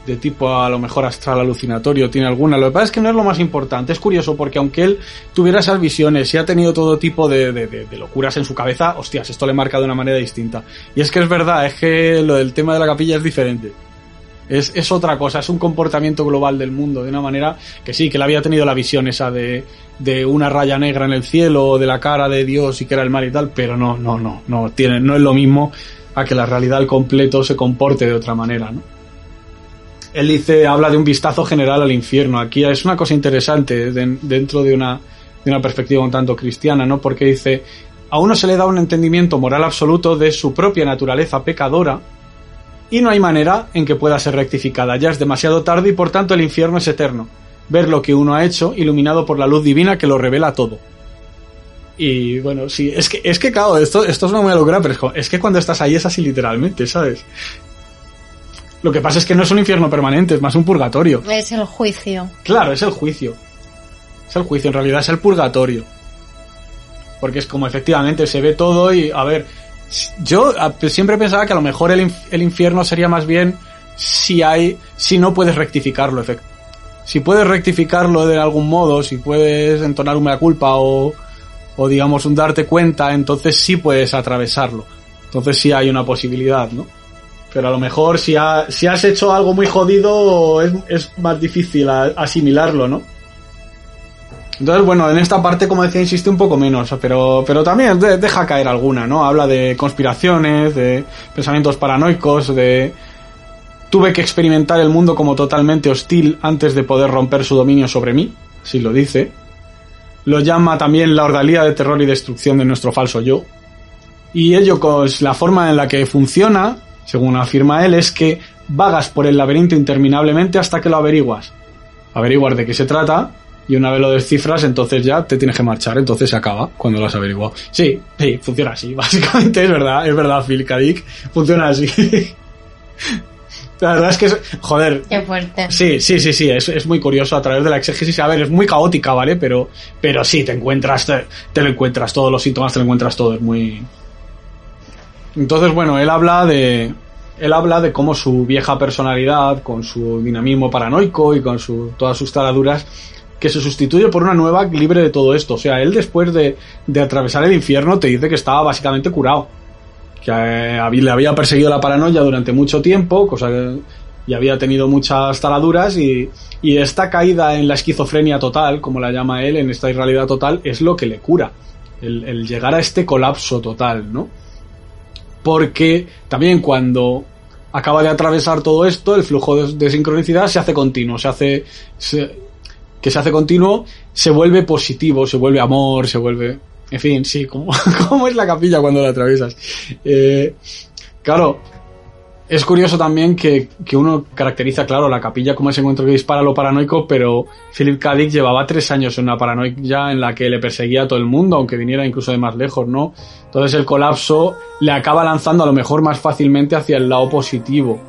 de tipo a lo mejor astral alucinatorio, tiene alguna. Lo que pasa es que no es lo más importante. Es curioso porque aunque él tuviera esas visiones y ha tenido todo tipo de, de- locuras en su cabeza, hostias, esto le marca de una manera distinta. Y es que es verdad, es que lo del tema de la capilla es diferente. Es, es otra cosa, es un comportamiento global del mundo, de una manera que sí, que él había tenido la visión esa de, de una raya negra en el cielo, de la cara de Dios y que era el mal y tal, pero no, no, no, no, tiene, no es lo mismo a que la realidad al completo se comporte de otra manera, ¿no? Él dice, habla de un vistazo general al infierno. Aquí es una cosa interesante de- dentro de una, de una perspectiva un tanto cristiana, ¿no? Porque dice, a uno se le da un entendimiento moral absoluto de su propia naturaleza pecadora y no hay manera en que pueda ser rectificada. Ya es demasiado tarde y por tanto el infierno es eterno. Ver lo que uno ha hecho iluminado por la luz divina que lo revela todo. Y bueno, sí, es que, es que claro, esto, esto es una muy locura, pero es que cuando estás ahí es así literalmente, ¿sabes? Lo que pasa es que no es un infierno permanente, es más un purgatorio. Es el juicio. Claro, es el juicio. Es el juicio, en realidad es el purgatorio. Porque es como efectivamente se ve todo y, a ver, yo siempre pensaba que a lo mejor el, el infierno sería más bien si hay, si no puedes rectificarlo, si puedes rectificarlo de algún modo, si puedes entonar una culpa o, o digamos un darte cuenta, entonces sí puedes atravesarlo. Entonces sí hay una posibilidad, ¿no? Pero a lo mejor si, ha- si has hecho algo muy jodido es, más difícil asimilarlo, ¿no? Entonces, bueno, en esta parte, como decía, insiste un poco menos, pero, pero también de- deja caer alguna, ¿no? Habla de conspiraciones, de pensamientos paranoicos, de... Tuve que experimentar el mundo como totalmente hostil antes de poder romper su dominio sobre mí, si lo dice. Lo llama también la ordalía de terror y destrucción de nuestro falso yo. Y ello, con la forma en la que funciona, según afirma él, es que vagas por el laberinto interminablemente hasta que lo averiguas. Averiguar de qué se trata y una vez lo descifras, entonces ya te tienes que marchar, entonces se acaba cuando lo has averiguado. Sí, sí, funciona así, *laughs* básicamente es verdad, es verdad, Phil K. Dick, funciona así. *laughs* La verdad es que es, joder, Qué fuerte. Sí, sí, sí, sí, es, es muy curioso a través de la exégesis. A ver, es muy caótica, ¿vale? Pero, pero sí, te encuentras, te, te lo encuentras, todos los síntomas te lo encuentras todo, es muy... Entonces, bueno, él habla de... Él habla de cómo su vieja personalidad, con su dinamismo paranoico y con su, todas sus taladuras, que se sustituye por una nueva libre de todo esto. O sea, él después de, de atravesar el infierno te dice que estaba básicamente curado que eh, le había perseguido la paranoia durante mucho tiempo, cosa que- y había tenido muchas taladuras y, y esta caída en la esquizofrenia total, como la llama él, en esta irrealidad total, es lo que le cura. El, el llegar a este colapso total, ¿no? Porque también cuando acaba de atravesar todo esto, el flujo de, sincronicidad se hace continuo, se hace... se- que se hace continuo, se vuelve positivo, se vuelve amor, se vuelve... En fin, sí, como, *laughs* como es la capilla cuando la atraviesas. Eh, claro, es curioso también que, que uno caracteriza, claro, la capilla como ese encuentro que dispara lo paranoico, pero Philip K. Llevaba tres años en una paranoia en la que le perseguía a todo el mundo, aunque viniera incluso de más lejos, ¿no? Entonces el colapso le acaba lanzando a lo mejor más fácilmente hacia el lado positivo.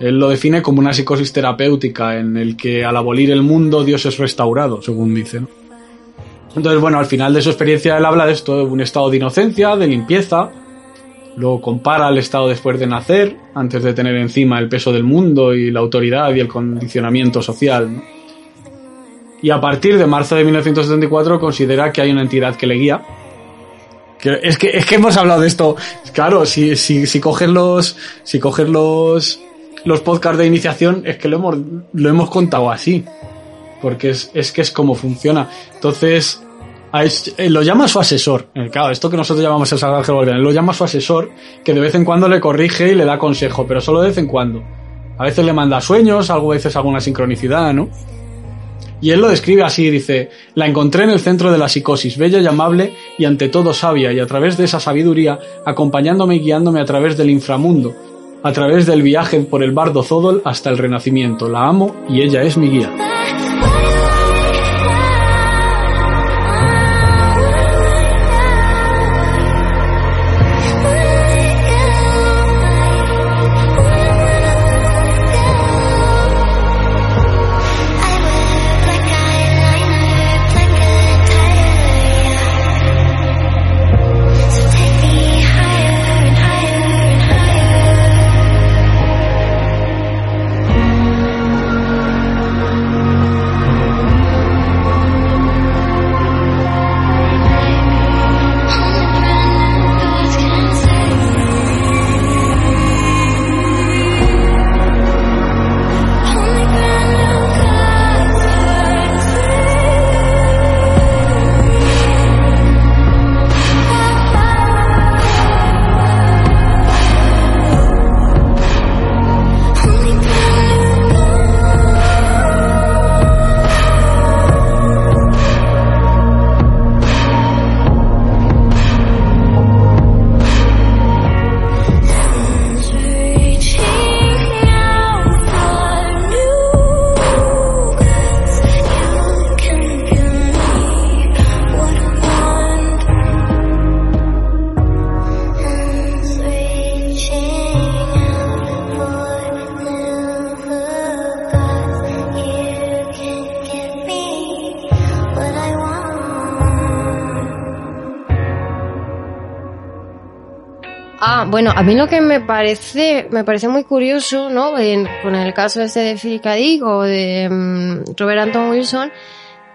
Él lo define como una psicosis terapéutica en el que al abolir el mundo Dios es restaurado, según dice. ¿no? Entonces, bueno, al final de su experiencia él habla de esto, de un estado de inocencia, de limpieza, lo compara al estado después de nacer, antes de tener encima el peso del mundo y la autoridad y el condicionamiento social. Y a partir de marzo de 1974 considera que hay una entidad que le guía. Es que es que hemos hablado de esto. Claro, si, si, si coges los. Si coges los. los podcasts de iniciación, es que lo hemos, lo hemos contado así. Porque es, es que es como funciona. Entonces, a es- eh, lo llama su asesor. Eh, Claro, esto que nosotros llamamos el Sagrado Guardián, lo llama su asesor, que de vez en cuando le corrige y le da consejo, pero solo de vez en cuando. A veces le manda sueños, a veces alguna sincronicidad, ¿no? Y él lo describe así, dice, la encontré en el centro de la psicosis, bella y amable y ante todo sabia, y a través de esa sabiduría, acompañándome y guiándome a través del inframundo, a través del viaje por el bardo Zodol hasta el renacimiento. La amo y ella es mi guía. Bueno, a mí lo que me parece, me parece muy curioso, ¿no? Con el caso este de Philip o de mm, Robert Anton Wilson,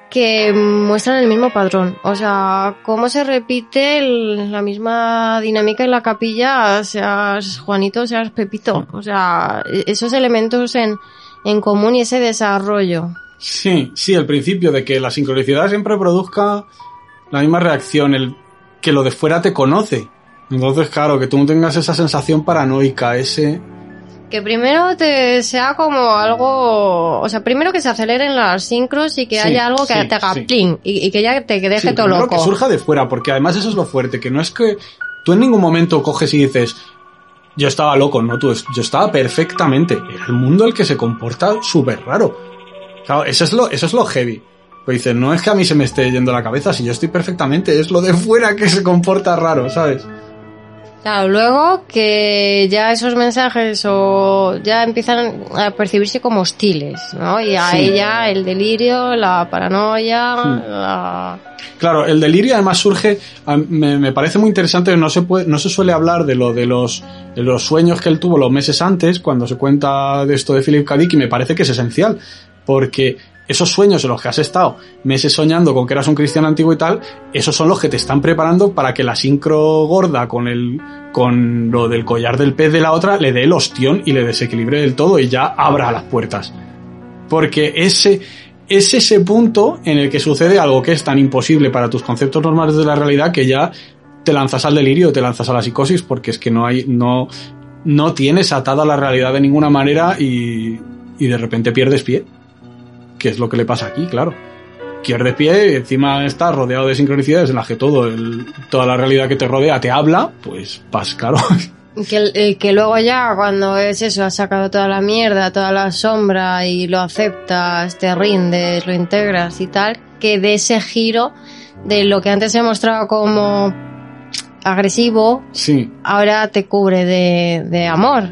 que muestran el mismo patrón. O sea, cómo se repite la misma dinámica en la capilla, seas Juanito, seas Pepito. O sea, e- esos elementos en, en común y ese desarrollo. Sí, sí, el principio de que la sincronicidad siempre produzca la misma reacción, el que lo de fuera te conoce. Entonces, claro, que tú no tengas esa sensación paranoica, ese... Que primero te sea como algo, o sea, primero que se aceleren las sincros y que Sí, haya algo que sí, te haga sí. pling y, y que ya te deje todo loco. que surja de fuera, porque además eso es lo fuerte, que no es que tú en ningún momento coges y dices, yo estaba loco, no, tú, yo estaba perfectamente. Era el mundo el que se comporta súper raro. Claro, eso es lo, eso es lo heavy. Pues dices, no es que a mí se me esté yendo la cabeza, si yo estoy perfectamente, es lo de fuera que se comporta raro, ¿sabes? Claro, luego que ya esos mensajes o ya empiezan a percibirse como hostiles, ¿no? Y ahí Sí. ya el delirio, la paranoia, la... Claro, el delirio además surge, me, me parece muy interesante, no se puede, no se suele hablar de lo de los, de los sueños que él tuvo los meses antes, cuando se cuenta de esto de Philip K. Dick, y me parece que es esencial, porque esos sueños en los que has estado meses soñando con que eras un cristiano antiguo y tal, esos son los que te están preparando para que la sincro gorda con el, con lo del collar del pez de la otra le dé el ostión y le desequilibre del todo y ya abra las puertas. Porque ese, es ese punto en el que sucede algo que es tan imposible para tus conceptos normales de la realidad que ya te lanzas al delirio, te lanzas a la psicosis, porque es que no hay, no, no tienes atada la realidad de ninguna manera y, y de repente pierdes pie. Que es lo que le pasa aquí, claro. Pierdes pie y encima estás rodeado de sincronicidades en las que todo el, toda la realidad que te rodea te habla, pues vas, claro. *laughs* Que, eh, que luego ya cuando es eso, has sacado toda la mierda, toda la sombra y lo aceptas, te rindes, lo integras y tal, que de ese giro de lo que antes se mostraba como agresivo, sí. ahora te cubre de, de amor.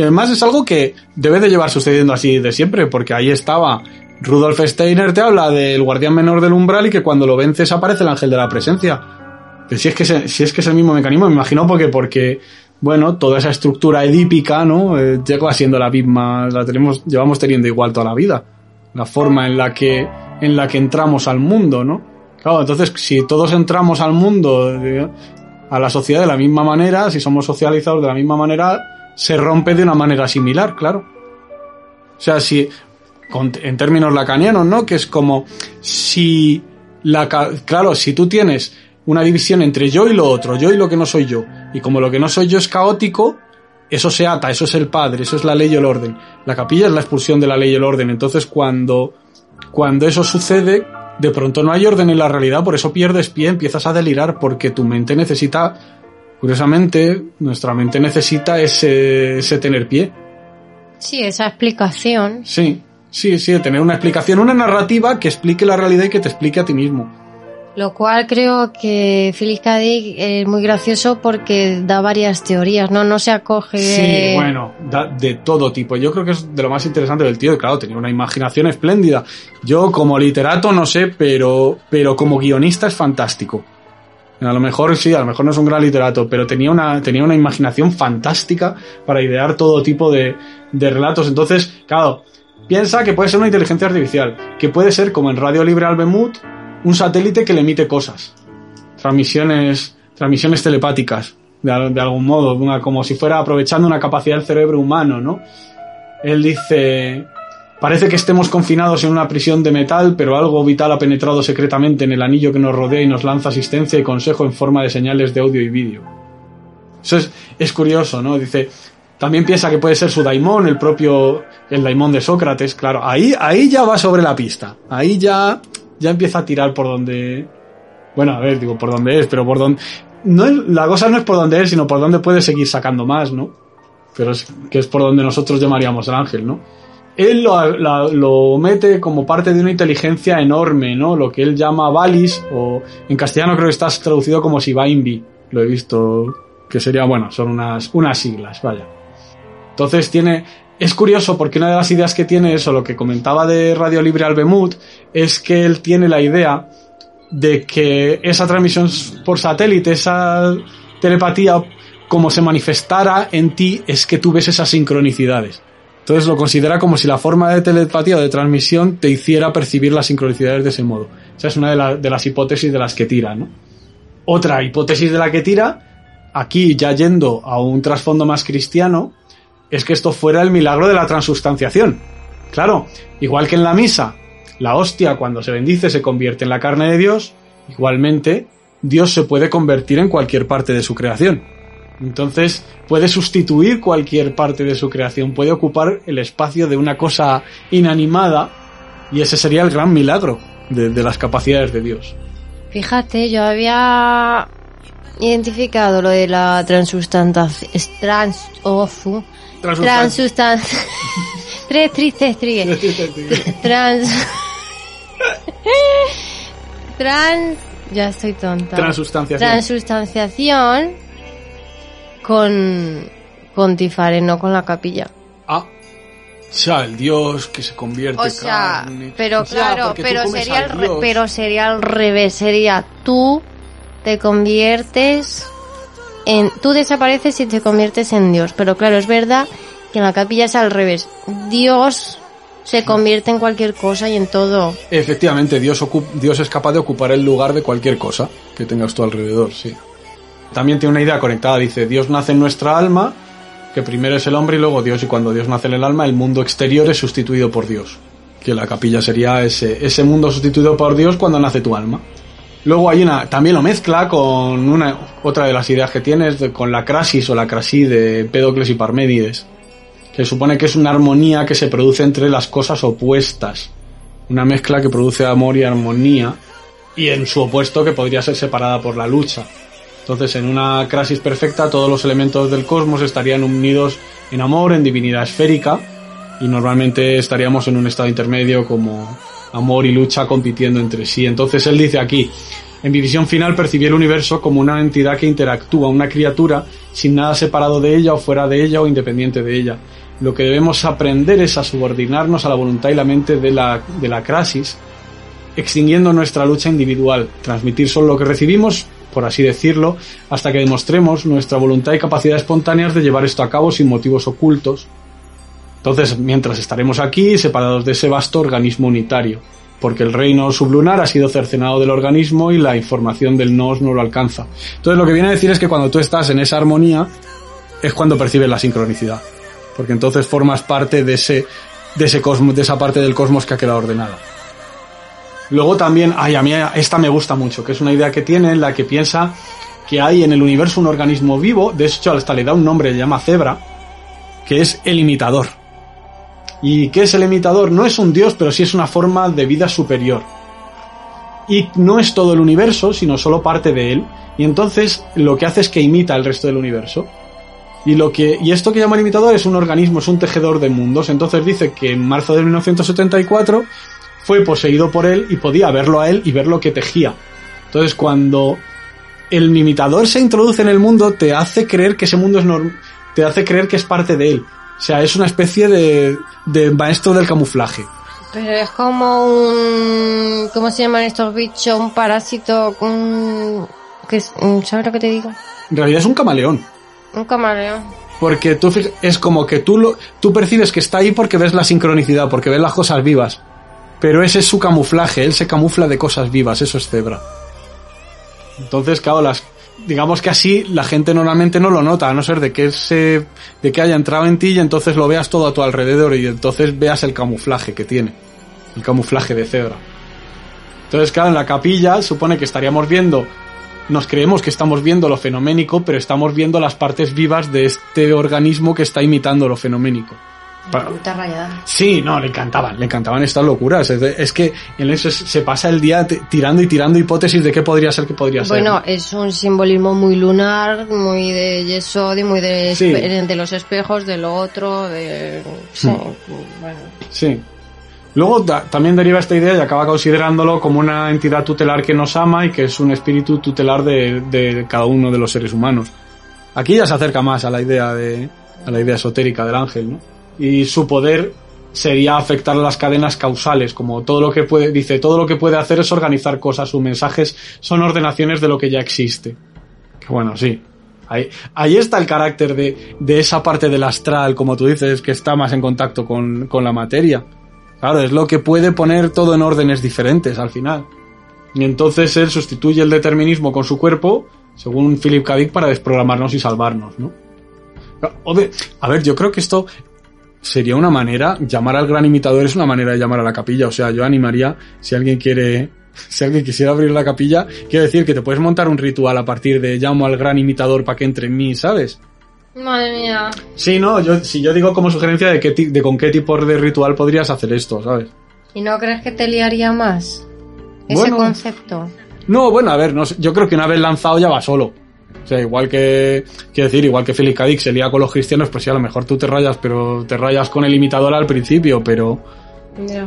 Y además es algo que debe de llevar sucediendo así de siempre, porque ahí estaba Rudolf Steiner te habla del guardián menor del umbral y que cuando lo vences aparece el ángel de la presencia. Pero si es que es, si es, que es el mismo mecanismo, me imagino porque, porque bueno, toda esa estructura edípica, ¿no? Eh, llega siendo la misma, la tenemos, llevamos teniendo igual toda la vida. La forma en la que, en la que entramos al mundo, ¿no? Claro, entonces, si todos entramos al mundo, eh, a la sociedad de la misma manera, si somos socializados de la misma manera, se rompe de una manera similar, claro. O sea, si, en términos lacanianos, ¿no? Que es como si la, claro, si tú tienes una división entre yo y lo otro, yo y lo que no soy yo, y como lo que no soy yo es caótico, eso se ata, eso es el padre, eso es la ley y el orden. La capilla es la expulsión de la ley y el orden. Entonces, cuando, cuando eso sucede, de pronto no hay orden en la realidad, por eso pierdes pie, empiezas a delirar, porque tu mente necesita, curiosamente, nuestra mente necesita ese, ese tener pie. Sí, esa explicación. Sí, sí, sí, tener una explicación, una narrativa que explique la realidad y que te explique a ti mismo. Lo cual creo que Philip K. Dick es muy gracioso porque da varias teorías, ¿no? No se acoge... Sí, bueno, da- de todo tipo. Yo creo que es de lo más interesante del tío. y Claro, tenía una imaginación espléndida. Yo como literato no sé, pero, pero como guionista es fantástico. A lo mejor sí, a lo mejor no es un gran literato, pero tenía una, tenía una imaginación fantástica para idear todo tipo de, de relatos. Entonces, claro, piensa que puede ser una inteligencia artificial, que puede ser como en Radio Libre Albemut, un satélite que le emite cosas. Transmisiones, transmisiones telepáticas, de, de algún modo, como si fuera aprovechando una capacidad del cerebro humano, ¿no? Él dice, parece que estemos confinados en una prisión de metal, pero algo vital ha penetrado secretamente en el anillo que nos rodea y nos lanza asistencia y consejo en forma de señales de audio y vídeo. Eso es, es curioso, ¿no? Dice, también piensa que puede ser su daimón, el propio, el daimón de Sócrates, claro, ahí, ahí ya va sobre la pista, ahí ya, ya empieza a tirar por donde, bueno, a ver, digo por donde es, pero por donde, no la cosa no es por donde es, sino por donde puede seguir sacando más, ¿no? Pero es que es por donde nosotros llamaríamos el ángel, ¿no? Él lo, lo mete como parte de una inteligencia enorme, ¿no? Lo que él llama Valis, o en castellano creo que está traducido como Sivaimbi, lo he visto, que sería, bueno, son unas, unas siglas, vaya. Entonces tiene, es curioso porque una de las ideas que tiene eso, lo que comentaba de Radio Libre Albemut, es que él tiene la idea de que esa transmisión por satélite, esa telepatía, como se manifestara en ti, es que tú ves esas sincronicidades. Entonces lo considera como si la forma de telepatía o de transmisión te hiciera percibir las sincronicidades de ese modo. Esa es una de, la- de las hipótesis de las que tira, ¿no? Otra hipótesis de la que tira, aquí ya yendo a un trasfondo más cristiano, es que esto fuera el milagro de la transustanciación. Claro, igual que en la misa, la hostia cuando se bendice se convierte en la carne de Dios, igualmente Dios se puede convertir en cualquier parte de su creación. Entonces puede sustituir cualquier parte de su creación, puede ocupar el espacio de una cosa inanimada y ese sería el gran milagro de, de las capacidades de Dios. Fíjate, yo había identificado lo de la transustanciación. Trans, oh. Transustan-. Tres tristes tríes. Trans. *laughs* Trans. Ya estoy tonta. Transustanciación. Transustanciación con. con Tifare, no con la capilla. Ah. O sea, el dios que se convierte O sea, carne. pero claro, pero sería, re- dios. pero sería al revés, sería tú te conviertes en tú desapareces y te conviertes en Dios, pero claro, es verdad que en la capilla es al revés. Dios se convierte en cualquier cosa y en todo. Efectivamente, Dios, Dios es capaz de ocupar el lugar de cualquier cosa que tengas tú alrededor, sí. También tiene una idea conectada, dice, Dios nace en nuestra alma, que primero es el hombre y luego Dios, y cuando Dios nace en el alma, el mundo exterior es sustituido por Dios. Que la capilla sería ese, ese mundo sustituido por Dios cuando nace tu alma. Luego hay una, también lo mezcla con una, otra de las ideas que tienes, con la crasis o la crasí de Pédocles y Parménides, que supone que es una armonía que se produce entre las cosas opuestas una mezcla que produce amor y armonía y en su opuesto que podría ser separada por la lucha. Entonces, en una crisis perfecta, todos los elementos del cosmos estarían unidos en amor, en divinidad esférica, y normalmente estaríamos en un estado intermedio como amor y lucha compitiendo entre sí. Entonces, él dice aquí, en mi visión final percibí el universo como una entidad que interactúa, una criatura, sin nada separado de ella o fuera de ella o independiente de ella. Lo que debemos aprender es a subordinarnos a la voluntad y la mente de la, de la crisis, extinguiendo nuestra lucha individual, transmitir solo lo que recibimos, por así decirlo, hasta que demostremos nuestra voluntad y capacidad espontáneas de llevar esto a cabo sin motivos ocultos. Entonces, mientras estaremos aquí, separados de ese vasto organismo unitario, porque el reino sublunar ha sido cercenado del organismo y la información del nos no lo alcanza. Entonces, lo que viene a decir es que cuando tú estás en esa armonía, es cuando percibes la sincronicidad, porque entonces formas parte de ese, de ese cosmos, de esa parte del cosmos que ha quedado ordenada. Luego también, ay, a mí esta me gusta mucho, que es una idea que tiene en la que piensa que hay en el universo un organismo vivo, de hecho hasta le da un nombre, le llama cebra, que es el imitador. ¿Y qué es el imitador? No es un dios, pero sí es una forma de vida superior. Y no es todo el universo, sino solo parte de él. Y entonces lo que hace es que imita el resto del universo. Y, lo que, y esto que llama el imitador es un organismo, es un tejedor de mundos. Entonces dice que en marzo de 1974 fue poseído por él y podía verlo a él y ver lo que tejía. Entonces cuando el imitador se introduce en el mundo, te hace creer que ese mundo es norm te hace creer que es parte de él. O sea, es una especie de, de maestro del camuflaje. Pero es como un... ¿Cómo se llaman estos bichos? Un parásito... Un, que es- ¿Sabes lo que te digo? En realidad es un camaleón. Un camaleón. Porque tú es como que tú lo, tú percibes que está ahí porque ves la sincronicidad, porque ves las cosas vivas. Pero ese es su camuflaje, él se camufla de cosas vivas, eso es cebra. Entonces, claro, las, digamos que así la gente normalmente no lo nota, a no ser de que se, de que haya entrado en ti y entonces lo veas todo a tu alrededor y entonces veas el camuflaje que tiene. El camuflaje de cebra. Entonces, claro, en la capilla supone que estaríamos viendo, nos creemos que estamos viendo lo fenoménico, pero estamos viendo las partes vivas de este organismo que está imitando lo fenoménico. Pa- Puta rayada. Sí, no, le encantaban, le encantaban estas locuras. Es, de- es que en eso es- se pasa el día tirando y tirando hipótesis de qué podría ser, qué podría ser. Bueno, es un simbolismo muy lunar, muy de Yesod y muy de, Sí. de los espejos, de lo otro, de... Sí, bueno. Sí. Luego da- también deriva esta idea y acaba considerándolo como una entidad tutelar que nos ama y que es un espíritu tutelar de, de cada uno de los seres humanos. Aquí ya se acerca más a la idea de, a la idea esotérica del ángel, ¿no? Y su poder sería afectar las cadenas causales, como todo lo que puede, dice, todo lo que puede hacer es organizar cosas, sus mensajes son ordenaciones de lo que ya existe. Que bueno, sí. Ahí, ahí está el carácter de, de esa parte del astral, como tú dices, que está más en contacto con, con la materia. Claro, es lo que puede poner todo en órdenes diferentes al final. Y entonces él sustituye el determinismo con su cuerpo, según Philip K. Para desprogramarnos y salvarnos, ¿no? A ver, yo creo que esto sería una manera, llamar al gran imitador es una manera de llamar a la capilla. O sea, yo animaría, si alguien quiere, *laughs* si alguien quisiera abrir la capilla, quiero decir que te puedes montar un ritual a partir de llamo al gran imitador para que entre en mí, ¿sabes? Madre mía. Sí, no, yo, si yo digo como sugerencia de, qué de con qué tipo de ritual podrías hacer esto, ¿sabes? ¿Y no crees que te liaría más? Ese Bueno. concepto. No, bueno, a ver, no yo creo que una vez lanzado ya va solo. O sea, igual que, quiero decir, igual que K. Dick se lía con los cristianos, pues sí, a lo mejor tú te rayas, pero te rayas con el imitador al principio, pero,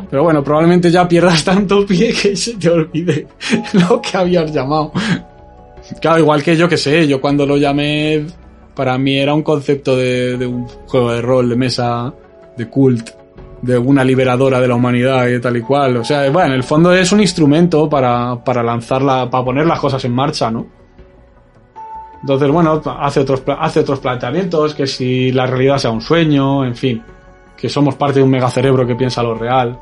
pero bueno, probablemente ya pierdas *laughs* tanto pie que se te olvide *laughs* lo que habías llamado. Claro, igual que yo que sé, yo cuando lo llamé, para mí era un concepto de, de un juego de rol de mesa, de cult, de una liberadora de la humanidad y tal y cual. O sea, bueno, en el fondo es un instrumento para, para lanzarla, para poner las cosas en marcha, ¿no? Entonces, bueno, hace otros, hace otros planteamientos, que si la realidad sea un sueño, en fin, que somos parte de un megacerebro que piensa lo real.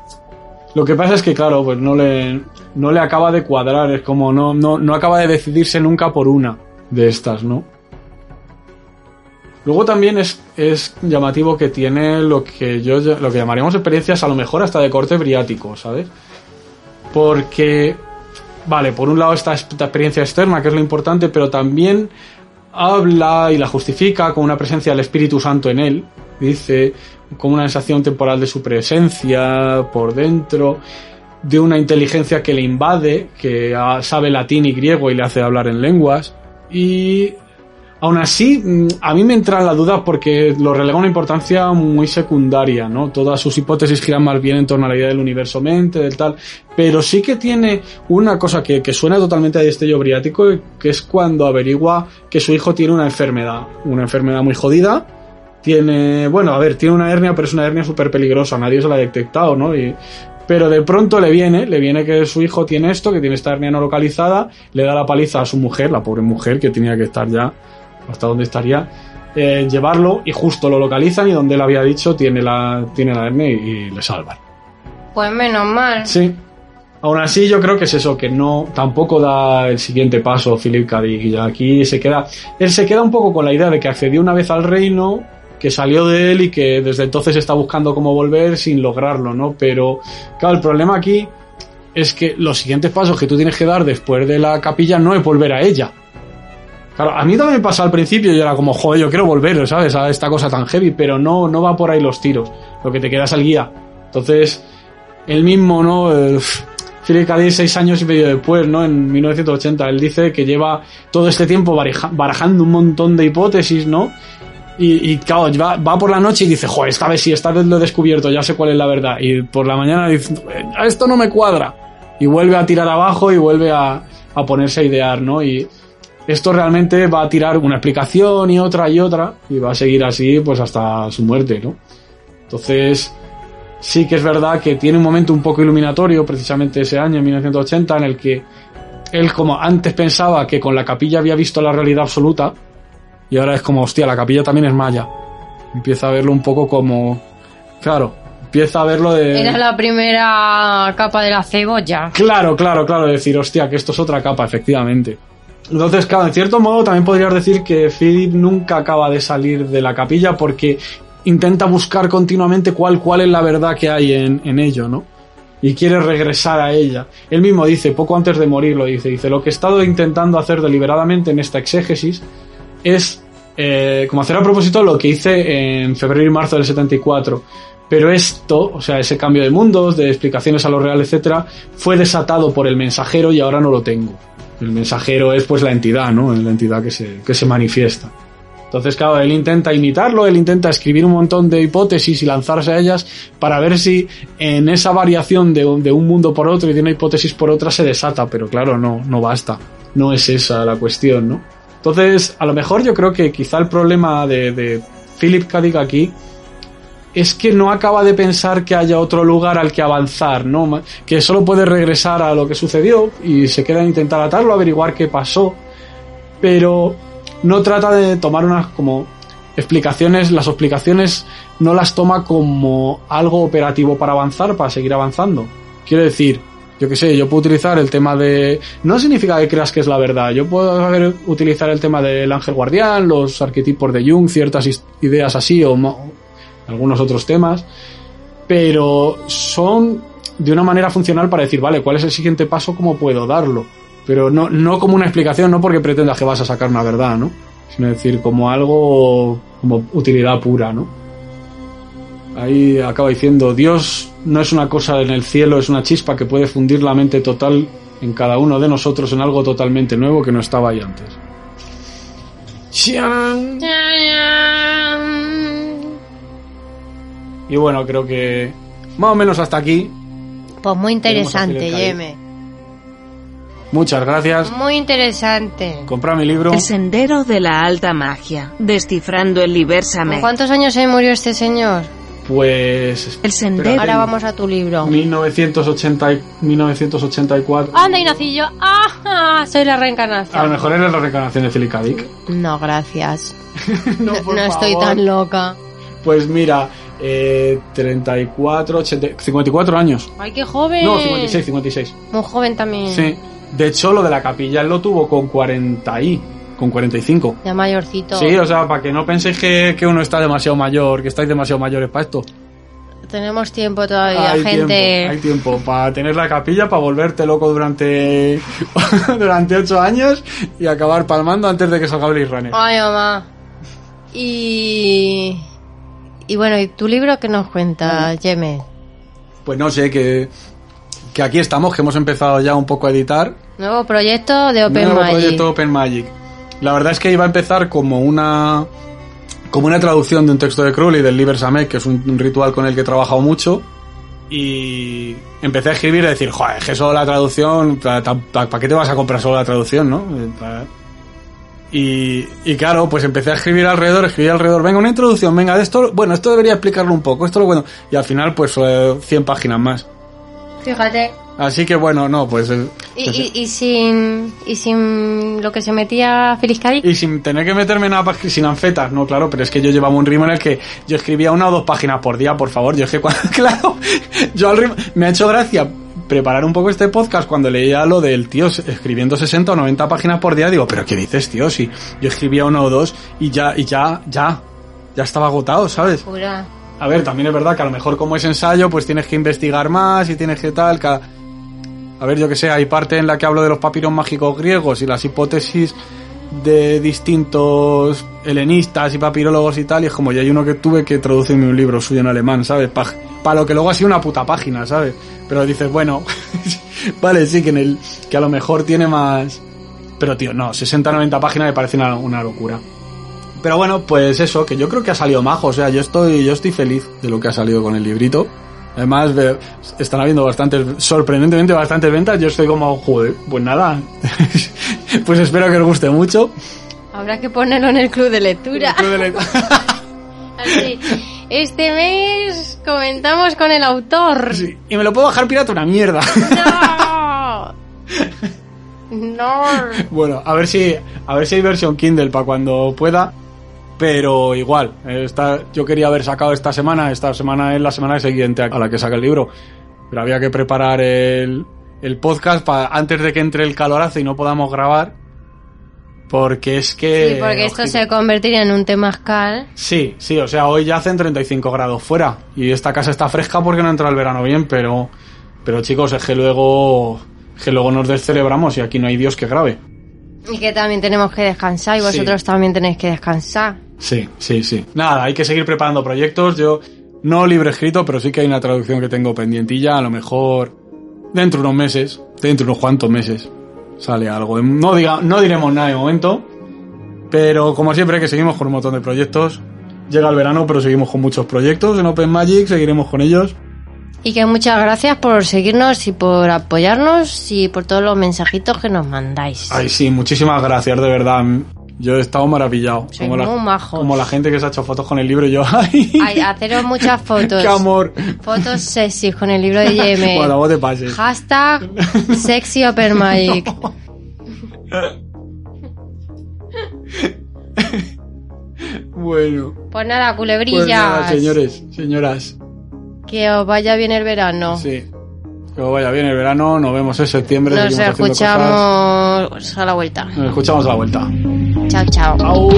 Lo que pasa es que, claro, pues no le, no le acaba de cuadrar, es como no, no, no acaba de decidirse nunca por una de estas, ¿no? Luego también es, es llamativo que tiene lo que yo lo que llamaríamos experiencias a lo mejor hasta de corte briático, ¿sabes? Porque, vale, por un lado esta experiencia externa, que es lo importante, pero también habla y la justifica con una presencia del Espíritu Santo en él, dice, con una sensación temporal de su presencia por dentro, de una inteligencia que le invade, que sabe latín y griego y le hace hablar en lenguas, y Aún así, mm, a mí me entra la duda porque lo relega una importancia muy secundaria, ¿no? Todas sus hipótesis giran más bien en torno a la idea del universo mente, del tal. Pero sí que tiene una cosa que, que suena totalmente a destello briático, que es cuando averigua que su hijo tiene una enfermedad. Una enfermedad muy jodida. Tiene, bueno, a ver, tiene una hernia, pero es una hernia súper peligrosa. Nadie se la ha detectado, ¿no? Y, pero de pronto le viene, le viene que su hijo tiene esto, que tiene esta hernia no localizada, le da la paliza a su mujer, la pobre mujer que tenía que estar ya hasta donde estaría, eh, llevarlo y justo lo localizan y donde él había dicho tiene la, tiene la hernia y, y le salvan. Pues menos mal. Sí. Aún así, yo creo que es eso, que no, tampoco da el siguiente paso Philip K. Dick. Aquí se queda, él se queda un poco con la idea de que accedió una vez al reino, que salió de él y que desde entonces está buscando cómo volver sin lograrlo, ¿no? Pero, claro, el problema aquí es que los siguientes pasos que tú tienes que dar después de la capilla no es volver a ella. A mí también me pasó al principio y era como, joder, yo quiero volver, ¿sabes? A esta cosa tan heavy, pero no, no va por ahí los tiros. Lo que te queda es el guía. Entonces, él mismo, ¿no? Philip seis años y medio después, ¿no? En 1980, él dice que lleva todo este tiempo barajando un montón de hipótesis, ¿no? Y, y claro, va, por la noche y dice, joder, esta vez sí, esta vez lo he descubierto, ya sé cuál es la verdad. Y por la mañana dice, "Eh, esto no me cuadra. Y vuelve a tirar abajo y vuelve a, a ponerse a idear, ¿no? Y esto realmente va a tirar una explicación y otra y otra y va a seguir así pues hasta su muerte, ¿no? Entonces, sí que es verdad que tiene un momento un poco iluminatorio precisamente ese año, en 1980, en el que él como antes pensaba que con la capilla había visto la realidad absoluta y ahora es como, hostia, la capilla también es maya. Empieza a verlo un poco como, claro, empieza a verlo de... Era la primera capa de la cebolla. Claro, claro, claro, decir, hostia, que esto es otra capa, efectivamente. Entonces, claro, en cierto modo también podrías decir que Philip nunca acaba de salir de la capilla porque intenta buscar continuamente cuál, cuál es la verdad que hay en, en ello, ¿no? Y quiere regresar a ella. Él mismo dice, poco antes de morir lo dice, dice, lo que he estado intentando hacer deliberadamente en esta exégesis es eh, como hacer a propósito lo que hice en febrero y marzo del 74. Pero esto, o sea, ese cambio de mundos, de explicaciones a lo real, etcétera, fue desatado por el mensajero y ahora no lo tengo. El mensajero es pues la entidad, ¿no? La entidad que se, que se manifiesta. Entonces, claro, él intenta imitarlo, él intenta escribir un montón de hipótesis y lanzarse a ellas para ver si en esa variación de, de un mundo por otro y de una hipótesis por otra se desata, pero claro, no, no basta. No es esa la cuestión, ¿no? Entonces, a lo mejor yo creo que quizá el problema de, de Philip K. Aquí es que no acaba de pensar que haya otro lugar al que avanzar, ¿no? Que solo puede regresar a lo que sucedió y se queda en intentar atarlo, averiguar qué pasó, pero no trata de tomar unas como explicaciones, las explicaciones no las toma como algo operativo para avanzar, para seguir avanzando. Quiero decir, yo que sé, yo puedo utilizar el tema de... No significa que creas que es la verdad, yo puedo utilizar el tema del ángel guardián, los arquetipos de Jung, ciertas ideas así o algunos otros temas, pero son de una manera funcional para decir, vale, ¿cuál es el siguiente paso? ¿Cómo puedo darlo? Pero no, no como una explicación, no porque pretendas que vas a sacar una verdad, ¿no? Sino decir, como algo, como utilidad pura, ¿no? Ahí acaba diciendo, Dios no es una cosa en el cielo, es una chispa que puede fundir la mente total en cada uno de nosotros en algo totalmente nuevo que no estaba ahí antes. ¡Chian! Y bueno, creo que más o menos hasta aquí. Pues muy interesante. Yeme. Muchas gracias. Muy interesante. Comprad mi libro. El sendero de la alta magia. Descifrando el ¿Con Libersame. cuántos años se murió este señor? Pues. El sendero. Ahora vamos a tu libro. 1980, y- 1984. Anda y nací yo. ¡Ah! Soy la A lo reencarnación. mejor eres la reencarnación de. Dick. No, gracias. no, *laughs* No, por no estoy tan loca. Pues mira, eh, 34, 80, 54 años. ¡Ay, qué joven! No, 56, 56. Muy joven también. Sí. De hecho, lo de la capilla él lo tuvo con 40 y, con 45. Ya mayorcito. Sí, o sea, para que no penséis que, que uno está demasiado mayor, que estáis demasiado mayores para esto. Tenemos tiempo todavía, hay gente. tiempo, hay tiempo para tener la capilla, para volverte loco durante *laughs* durante 8 años y acabar palmando antes de que salga Blade Runner. Ay, mamá. Y... Y bueno, ¿y tu libro qué nos cuenta, Yeme? Pues no sé, que, que aquí estamos, que hemos empezado ya un poco a editar. Nuevo proyecto de Open Nuevo Magic. proyecto Open Magic. La verdad es que iba a empezar como una como una traducción de un texto de Crowley del Liber Samek, que es un, un ritual con el que he trabajado mucho. Y empecé a escribir y decir, joder, es que solo la traducción, ¿para qué te vas a comprar solo la traducción, no? Y, y claro, pues empecé a escribir alrededor, escribí alrededor, venga, una introducción, venga, de esto, bueno, esto debería explicarlo un poco, esto lo bueno. Y al final, pues, eh, 100 páginas más. Fíjate. Así que bueno, no, pues... eh, Y, pues, y, y sin y sin lo que se metía Feliz Cádiz. Y sin tener que meterme nada pa- sin anfetas, no, claro, pero es que yo llevaba un ritmo en el que yo escribía una o dos páginas por día, por favor. Yo es que, cuando, *laughs* claro, yo al ritmo, me ha hecho gracia preparar un poco este podcast cuando leía lo del tío escribiendo 60 o 90 páginas por día. Digo, pero ¿qué dices, tío? Si yo escribía una o dos y ya, y ya, ya, ya estaba agotado, ¿sabes? A ver, también es verdad que a lo mejor como es ensayo, pues tienes que investigar más y tienes que tal. A ver, yo que sé, hay parte en la que hablo de los papiros mágicos griegos y las hipótesis de distintos helenistas y papirólogos y tal, y es como ya hay uno que tuve que traducirme un libro suyo en alemán, ¿sabes? Para lo que luego ha sido una puta página, ¿sabes? Pero dices, bueno, *laughs* vale, sí, que en el que a lo mejor tiene más... Pero tío, no, 60-90 páginas me parece una, una locura. Pero bueno, pues eso, que yo creo que ha salido majo, o sea, yo estoy, yo estoy feliz de lo que ha salido con el librito. Además, están habiendo bastantes, sorprendentemente bastantes ventas, yo estoy como, joder, pues nada. *laughs* pues espero que os guste mucho. Habrá que ponerlo en el club de lectura. *laughs* Así. Este mes comentamos con el autor. Sí, y me lo puedo bajar pirata una mierda. No. *laughs* No. bueno, a ver si, a ver si hay versión Kindle para cuando pueda. Pero igual, esta, yo quería haber sacado esta semana, esta semana es la semana siguiente a la que saque el libro. Pero había que preparar el, el podcast para antes de que entre el calorazo y no podamos grabar. Porque es que... Sí, porque esto se convertiría en un temazcal. Sí, sí, o sea, hoy ya hacen 35 grados fuera. Y esta casa está fresca porque no entra el verano bien, pero... Pero chicos, es que luego... que luego nos descelebramos y aquí no hay Dios que grabe. Y que también tenemos que descansar y Sí. vosotros también tenéis que descansar. Sí, sí, sí. Nada, hay que seguir preparando proyectos. Yo no libro escrito, pero sí que hay una traducción que tengo pendientilla. A lo mejor dentro de unos meses, dentro de unos cuantos meses, sale algo. No, diga, no diremos nada de momento, pero como siempre que seguimos con un montón de proyectos. Llega el verano, pero seguimos con muchos proyectos en Open Magic, seguiremos con ellos. Y que muchas gracias por seguirnos y por apoyarnos y por todos los mensajitos que nos mandáis. Ay, sí, muchísimas gracias, de verdad. Yo he estado maravillado. Como, la, muy majos. como la gente que se ha hecho fotos con el libro y yo, *laughs* ay, Ay, haceros muchas *laughs* fotos. qué amor. Fotos sexys con el libro de *laughs* Yeme. Bueno, vos te pases. Hashtag sexy Open Magic. Bueno. Pues nada, Pues nada, culebrillas. señores, señoras. que os vaya bien el verano. Sí. Que vaya bien el verano, nos vemos en septiembre. Nos escuchamos a la vuelta. Nos escuchamos a la vuelta. Chao, chao. Au.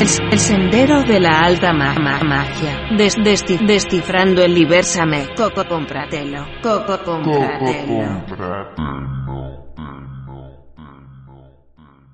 El, sendero de la alta ma- ma- magia. Des- desti- descifrando el Libersame. Coco compratelo. Coco compratelo. Coco compratelo.